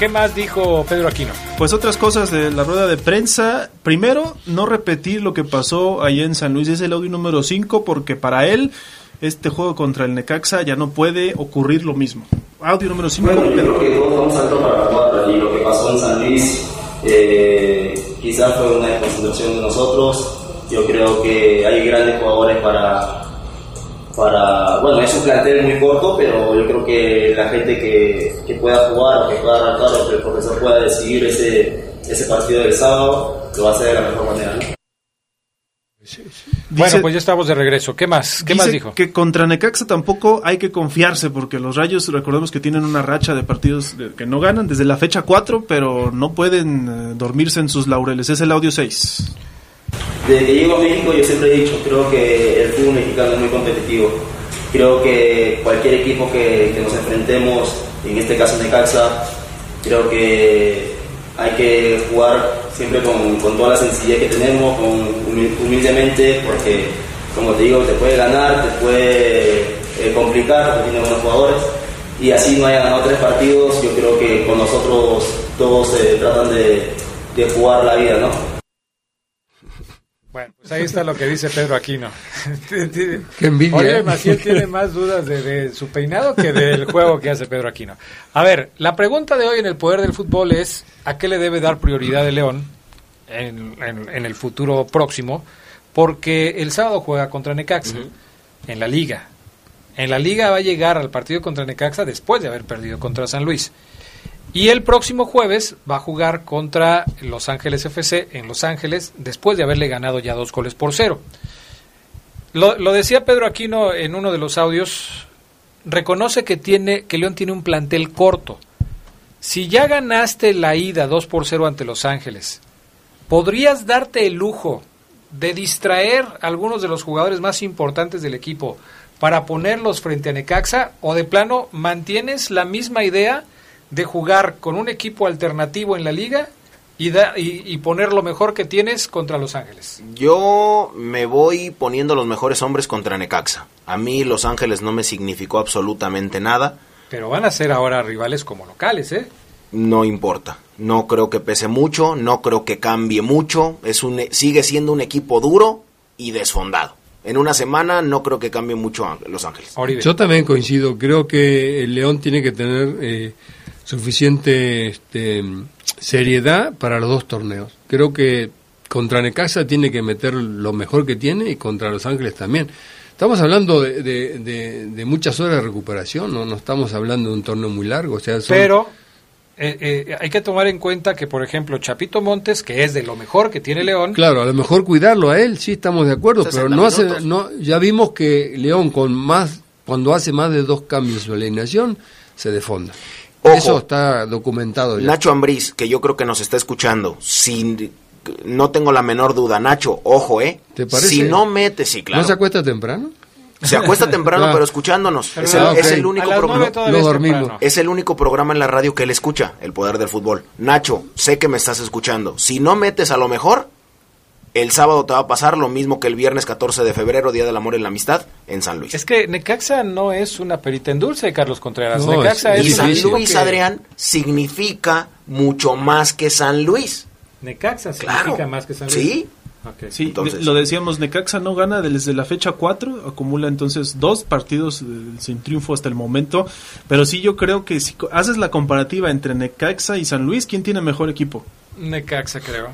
Speaker 4: ¿Qué más dijo Pedro Aquino?
Speaker 6: Pues otras cosas de la rueda de prensa. Primero, no repetir lo que pasó allá en San Luis. Es el audio número 5 porque para él este juego contra el Necaxa ya no puede ocurrir lo mismo. Audio número 5.
Speaker 10: Bueno, yo creo que todos estamos altos para la cuarta y lo que pasó en San Luis eh, quizás fue una desconcentración de nosotros. Yo creo que hay grandes jugadores para, para, bueno, es un plantel muy corto, pero yo creo que la gente que, que pueda jugar o que pueda arrancar o que el profesor pueda decidir ese, ese partido del sábado, lo va a hacer de la mejor manera. ¿no?
Speaker 4: bueno, pues ya estamos de regreso. ¿Qué más? ¿Qué más dijo?
Speaker 6: Que contra Necaxa tampoco hay que confiarse porque los Rayos, recordemos que tienen una racha de partidos de- que no ganan desde la fecha 4, pero no pueden eh, dormirse en sus laureles. Es el audio 6.
Speaker 10: Desde que llego a México yo siempre he dicho, creo que el fútbol mexicano es muy competitivo. Creo que cualquier equipo que, nos enfrentemos, en este caso Necaxa, creo que hay que jugar siempre con, con toda la sencillez que tenemos, con humil- humildemente, porque como te digo, te puede ganar, te puede eh, complicar, porque tiene buenos jugadores. Y así no haya ganado tres partidos, yo creo que con nosotros todos eh, tratan de, de jugar la vida, ¿no?
Speaker 4: Bueno, pues ahí está lo que dice Pedro Aquino.
Speaker 5: Qué envidia,
Speaker 4: Oribe
Speaker 5: ¿eh?
Speaker 4: Maciel tiene más dudas de, de su peinado que del juego que hace Pedro Aquino. A ver, la pregunta de hoy en el poder del fútbol es ¿a qué le debe dar prioridad el León en, en- en el futuro próximo? Porque el sábado juega contra Necaxa en la liga. En la liga va a llegar al partido contra Necaxa después de haber perdido contra San Luis. Y el próximo jueves va a jugar contra Los Ángeles FC en Los Ángeles después de haberle ganado ya dos goles por cero. Lo, decía Pedro Aquino en uno de los audios, reconoce que, tiene, que León tiene un plantel corto. Si ya ganaste la ida 2 por 0 ante Los Ángeles, ¿podrías darte el lujo de distraer a algunos de los jugadores más importantes del equipo para ponerlos frente a Necaxa? ¿O de plano mantienes la misma idea de jugar con un equipo alternativo en la liga y, da- y, y poner lo mejor que tienes contra Los Ángeles.
Speaker 7: Yo me voy poniendo los mejores hombres contra Necaxa. A mí Los Ángeles no me significó absolutamente nada.
Speaker 4: Pero van a ser ahora rivales como locales, ¿eh?
Speaker 7: No importa. No creo que pese mucho, no creo que cambie mucho. Es un, sigue siendo un equipo duro y desfondado. En una semana no creo que cambie mucho a Los Ángeles.
Speaker 5: Yo también coincido. Creo que el León tiene que tener eh, suficiente este, seriedad para los dos torneos. Creo que contra Necaxa tiene que meter lo mejor que tiene y contra Los Ángeles también. Estamos hablando de, de- de- de muchas horas de recuperación, no, no estamos hablando de un torneo muy largo. O sea, son-
Speaker 4: Pero eh, eh, hay que tomar en cuenta que, por ejemplo, Chapito Montes, que es de lo mejor que tiene León,
Speaker 5: Claro, a lo mejor cuidarlo a él, sí estamos de acuerdo, pero
Speaker 4: 60
Speaker 5: no hace, no, ya vimos que León con más, cuando hace más de dos cambios en su alineación, se defonda.
Speaker 7: Ojo.
Speaker 5: Eso está documentado ya.
Speaker 7: Nacho Ambriz, que yo creo que nos está escuchando, sin, no tengo la menor duda. Nacho, ojo, ¿eh?
Speaker 5: ¿Te parece?
Speaker 7: Si no metes, sí, claro.
Speaker 5: ¿No se acuesta temprano?
Speaker 7: Se acuesta temprano,
Speaker 5: Ah.
Speaker 7: pero escuchándonos. Es
Speaker 5: Ah,
Speaker 7: el, es el único programa.
Speaker 5: Es
Speaker 7: el único programa en la radio que él escucha, el poder del fútbol. Nacho, sé que me estás escuchando. Si no metes a lo mejor, el sábado te va a pasar lo mismo que el viernes 14 de febrero, Día del Amor y la Amistad, en San Luis.
Speaker 4: es que Necaxa no es una perita en dulce, Carlos Contreras.
Speaker 7: No,
Speaker 4: Necaxa
Speaker 7: es-
Speaker 4: es,
Speaker 7: y San Luis, Adrián, significa mucho más que San Luis.
Speaker 4: Necaxa
Speaker 7: Claro.
Speaker 4: significa más que San Luis.
Speaker 7: Sí.
Speaker 4: Ok.
Speaker 6: Sí,
Speaker 7: Entonces-
Speaker 6: lo decíamos, Necaxa no gana desde la fecha 4, acumula entonces dos partidos sin triunfo hasta el momento, pero sí yo creo que si co- haces la comparativa entre Necaxa y San Luis, ¿quién tiene mejor equipo?
Speaker 4: Necaxa, creo.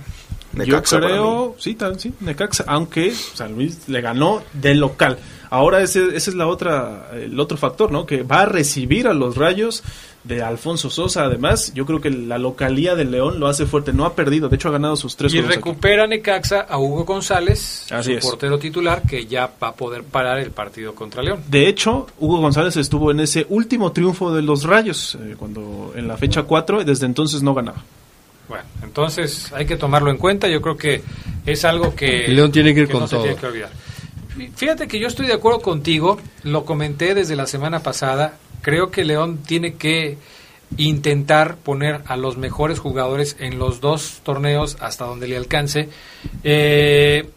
Speaker 7: Necaxa
Speaker 6: yo creo, sí, tal, sí, Necaxa, aunque San Luis le ganó de local. Ahora ese, ese es la otra, el otro factor, ¿no? Que va a recibir a los Rayos de Alfonso Sosa. Además, yo creo que la localía de León lo hace fuerte. No ha perdido, de hecho ha ganado sus tres
Speaker 4: Y
Speaker 6: aquí.
Speaker 4: recupera Necaxa a Hugo González,
Speaker 6: Así
Speaker 4: su
Speaker 6: es.
Speaker 4: portero titular, que ya va a poder parar el partido contra León.
Speaker 6: De hecho, Hugo González estuvo en ese último triunfo de los Rayos, eh, cuando en la fecha 4, y desde entonces no ganaba.
Speaker 4: Bueno, entonces hay que tomarlo en cuenta. Yo creo que es algo que,
Speaker 5: León tiene que ir
Speaker 4: que
Speaker 5: con
Speaker 4: no se
Speaker 5: todo.
Speaker 4: tiene que olvidar. Fí- Fíjate que yo estoy de acuerdo contigo, lo comenté desde la semana pasada. Creo que León tiene que intentar poner a los mejores jugadores en los dos torneos hasta donde le alcance. Eh,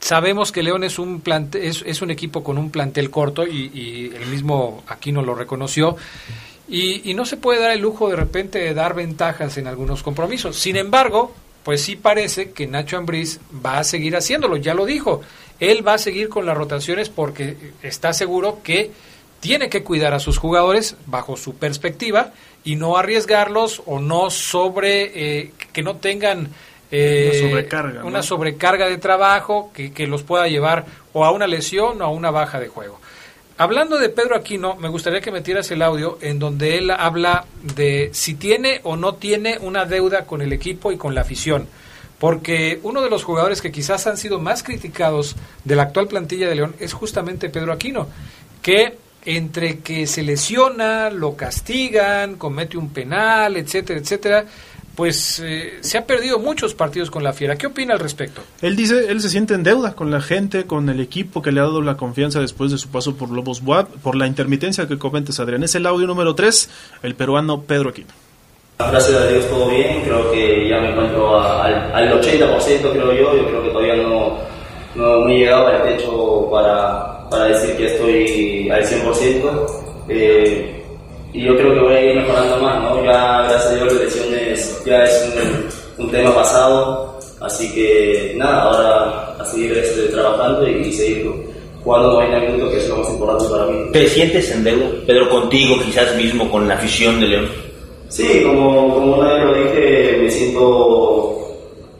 Speaker 4: sabemos que León es un plante- es, es un equipo con un plantel corto y, y el mismo Aquino lo reconoció. Y, y no se puede dar el lujo de repente de dar ventajas en algunos compromisos. Sin embargo, pues sí parece que Nacho Ambriz va a seguir haciéndolo, ya lo dijo. Él va a seguir con las rotaciones porque está seguro que tiene que cuidar a sus jugadores bajo su perspectiva y no arriesgarlos o no sobre eh, que no tengan eh,
Speaker 6: Una sobrecarga, ¿no?
Speaker 4: una sobrecarga de trabajo que, que los pueda llevar o a una lesión o a una baja de juego. Hablando de Pedro Aquino, me gustaría que metieras el audio en donde él habla de si tiene o no tiene una deuda con el equipo y con la afición. Porque uno de los jugadores que quizás han sido más criticados de la actual plantilla de León es justamente Pedro Aquino, que entre que se lesiona, lo castigan, comete un penal, etcétera, etcétera, pues eh, se ha perdido muchos partidos con la Fiera. ¿Qué opina al respecto?
Speaker 6: Él dice, él se siente en deuda con la gente, con el equipo que le ha dado la confianza después de su paso por Lobos Buap, por la intermitencia que comentas, Adrián. Es el audio número 3, el peruano Pedro Aquino.
Speaker 10: Gracias a Dios todo bien, creo que ya me encuentro a- al, al 80% creo yo, yo creo que todavía no, no, no he llegado al techo para, para decir que estoy al 100%. eh, y yo creo que voy a ir mejorando más, ¿no? Ya gracias a Dios las lesiones ya es un, un tema pasado, así que nada, ahora a seguir este, trabajando y, seguir jugando 90 minutos que es lo más importante para mí.
Speaker 11: ¿Te sientes en deuda, Pedro, contigo, quizás mismo con la afición de León?
Speaker 10: Sí, como, como una vez lo dije, me siento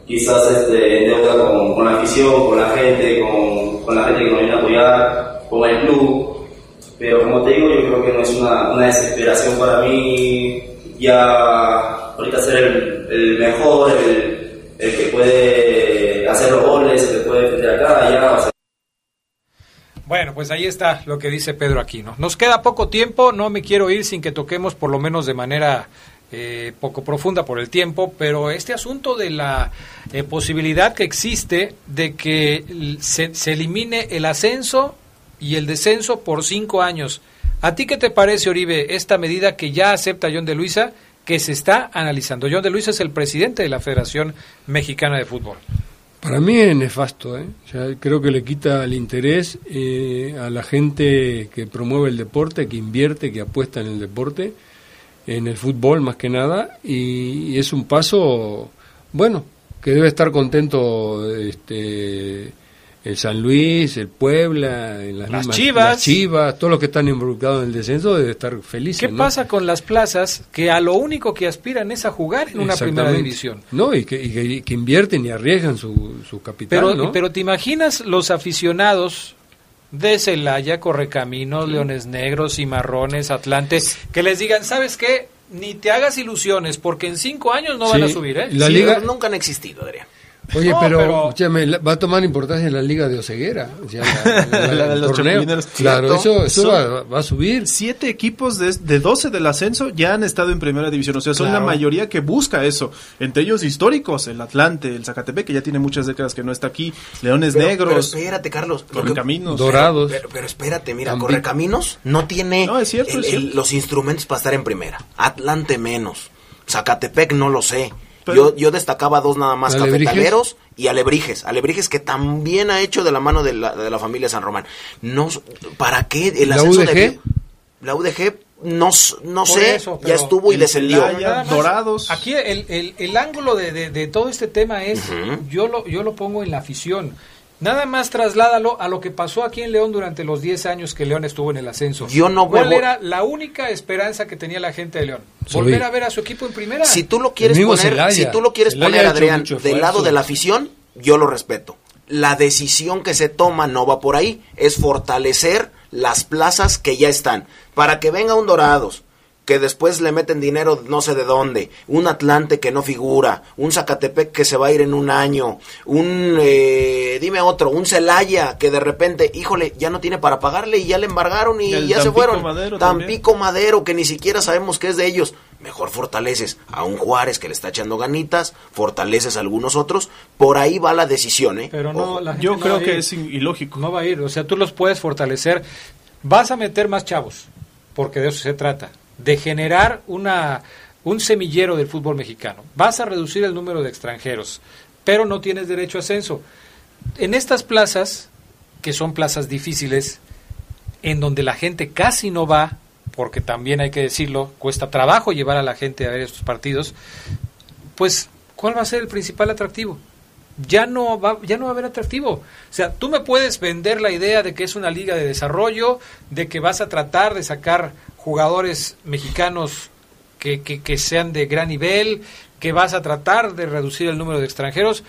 Speaker 10: quizás este, en deuda con, con la afición, con la gente, con, con la gente que nos viene a apoyar, con el club. Pero como te digo, yo creo que no es una, una desesperación para mí ya ahorita ser el, el mejor, el, el que puede hacer los goles, el que puede defender acá, sea,
Speaker 4: Bueno, pues ahí está lo que dice Pedro Aquino. Nos queda poco tiempo, no me quiero ir sin que toquemos por lo menos de manera eh, poco profunda por el tiempo, pero este asunto de la eh, posibilidad que existe de que se, se elimine el ascenso y el descenso por cinco años ¿A ti qué te parece, Oribe, esta medida que ya acepta John de Luisa, que se está analizando? John de Luisa es el presidente de la Federación Mexicana de Fútbol.
Speaker 5: Para mí es nefasto, ¿eh? Creo que le quita el interés eh, a la gente que promueve el deporte, que invierte, que apuesta en el deporte, en el fútbol más que nada, y, y es un paso, bueno, que debe estar contento este, el San Luis, el Puebla, en las,
Speaker 4: Las
Speaker 5: mismas-
Speaker 4: Chivas.
Speaker 5: las Chivas, todos los que están involucrados en el descenso deben estar felices.
Speaker 4: ¿Qué
Speaker 5: ¿no?
Speaker 4: pasa con las plazas que a lo único que aspiran es a jugar en una primera división?
Speaker 5: No, y que, y que- que invierten y arriesgan su, su capital,
Speaker 4: Pero,
Speaker 5: ¿no?
Speaker 4: pero te imaginas los aficionados de Celaya, Correcaminos, Leones Negros, Cimarrones, Atlantes, que les digan, ¿sabes qué? Ni te hagas ilusiones, porque en cinco años no van a subir, ¿eh?
Speaker 5: la
Speaker 7: Sí,
Speaker 5: liga-
Speaker 7: nunca han existido, Adrián.
Speaker 5: Oye,
Speaker 4: No,
Speaker 5: pero,
Speaker 4: pero-
Speaker 5: escúchame, va a tomar importancia en la liga de Oceguera. O sea, la- la- el
Speaker 6: los
Speaker 5: torneo. Claro, eso, va, va a subir.
Speaker 6: Siete equipos de, de 12 del ascenso ya han estado en primera división. O sea, son
Speaker 5: Claro.
Speaker 6: la mayoría que busca eso. Entre ellos históricos, el Atlante, el Zacatepec, que ya tiene muchas décadas que no está aquí. Leones
Speaker 7: Pero-
Speaker 6: Negros.
Speaker 7: Pero espérate, Carlos.
Speaker 6: Correcaminos.
Speaker 5: Dorados.
Speaker 7: Pero, pero espérate, mira. Correcaminos no tiene
Speaker 6: No, es cierto,
Speaker 7: el-
Speaker 6: es
Speaker 7: el-
Speaker 6: cierto.
Speaker 7: los instrumentos para estar en primera. Atlante menos. Zacatepec no lo sé.
Speaker 6: Pero-
Speaker 7: yo, yo destacaba dos nada más,
Speaker 5: ¿Alebrijes?
Speaker 7: cafetaleros y alebrijes. Alebrijes que también ha hecho de la mano de la, de la familia San Román. No, ¿Para qué el
Speaker 5: ¿La
Speaker 7: ascenso
Speaker 5: UDG?
Speaker 7: de- La UDG no, no
Speaker 4: Por
Speaker 7: sé,
Speaker 4: eso,
Speaker 7: ya estuvo y
Speaker 6: el
Speaker 7: descendió.
Speaker 6: Dorados.
Speaker 4: Aquí el, el- el ángulo de, de- de todo este tema es, yo, lo, yo lo pongo en la afición. Nada más trasládalo a lo que pasó aquí en León durante los 10 años que León estuvo en el ascenso.
Speaker 7: Yo no
Speaker 4: ¿Cuál
Speaker 7: veo-
Speaker 4: era la única esperanza que tenía la gente de León? Volver a ver a su equipo en primera.
Speaker 7: Si tú lo quieres poner, si tú lo quieres poner, Adrián, del lado de la afición, yo lo respeto. La decisión que se toma no va por ahí, es fortalecer las plazas que ya están, para que venga un Dorados, que después le meten dinero no sé de dónde, un Atlante que no figura, un Zacatepec que se va a ir en un año, un, eh, dime otro, un Celaya que de repente, híjole, ya no tiene para pagarle y ya le embargaron y ya se
Speaker 6: Tampico
Speaker 7: fueron.
Speaker 6: Madero también.
Speaker 7: Tampico Madero, que ni siquiera sabemos qué es de ellos. Mejor fortaleces a un Juárez que le está echando ganitas, fortaleces a algunos otros. Por ahí va la decisión, ¿eh?
Speaker 4: Pero no, la gente
Speaker 6: Yo
Speaker 4: no
Speaker 6: creo que
Speaker 4: ir.
Speaker 6: es ilógico.
Speaker 4: No va a ir, o sea, tú los puedes fortalecer. Vas a meter más chavos, porque de eso se trata, de generar una, un semillero del fútbol mexicano. Vas a reducir el número de extranjeros, pero no tienes derecho a ascenso. En estas plazas, que son plazas difíciles, en donde la gente casi no va, porque también hay que decirlo, cuesta trabajo llevar a la gente a ver estos partidos, pues, ¿cuál va a ser el principal atractivo? Ya no va, ya no va a haber atractivo. O sea, tú me puedes vender la idea de que es una liga de desarrollo, de que vas a tratar de sacar jugadores mexicanos que, que, que sean de gran nivel, que vas a tratar de reducir el número de extranjeros,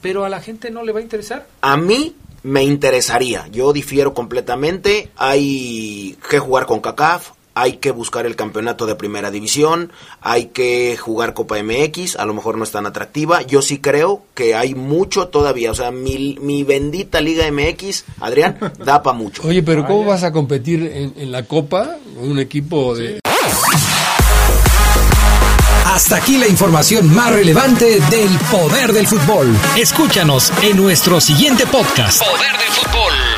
Speaker 4: pero a la gente no le va a interesar.
Speaker 7: A mí me interesaría, yo difiero completamente. Hay que jugar con CACAF, hay que buscar el campeonato de primera división, hay que jugar Copa MX, a lo mejor no es tan atractiva. Yo sí creo que hay mucho todavía, o sea, mi, mi bendita Liga MX, Adrián, da para mucho.
Speaker 5: Oye, pero ¿cómo vas a competir en, en la Copa con un equipo de...
Speaker 1: Hasta aquí la información más relevante del poder del fútbol. Escúchanos en nuestro siguiente podcast.
Speaker 2: Poder del fútbol.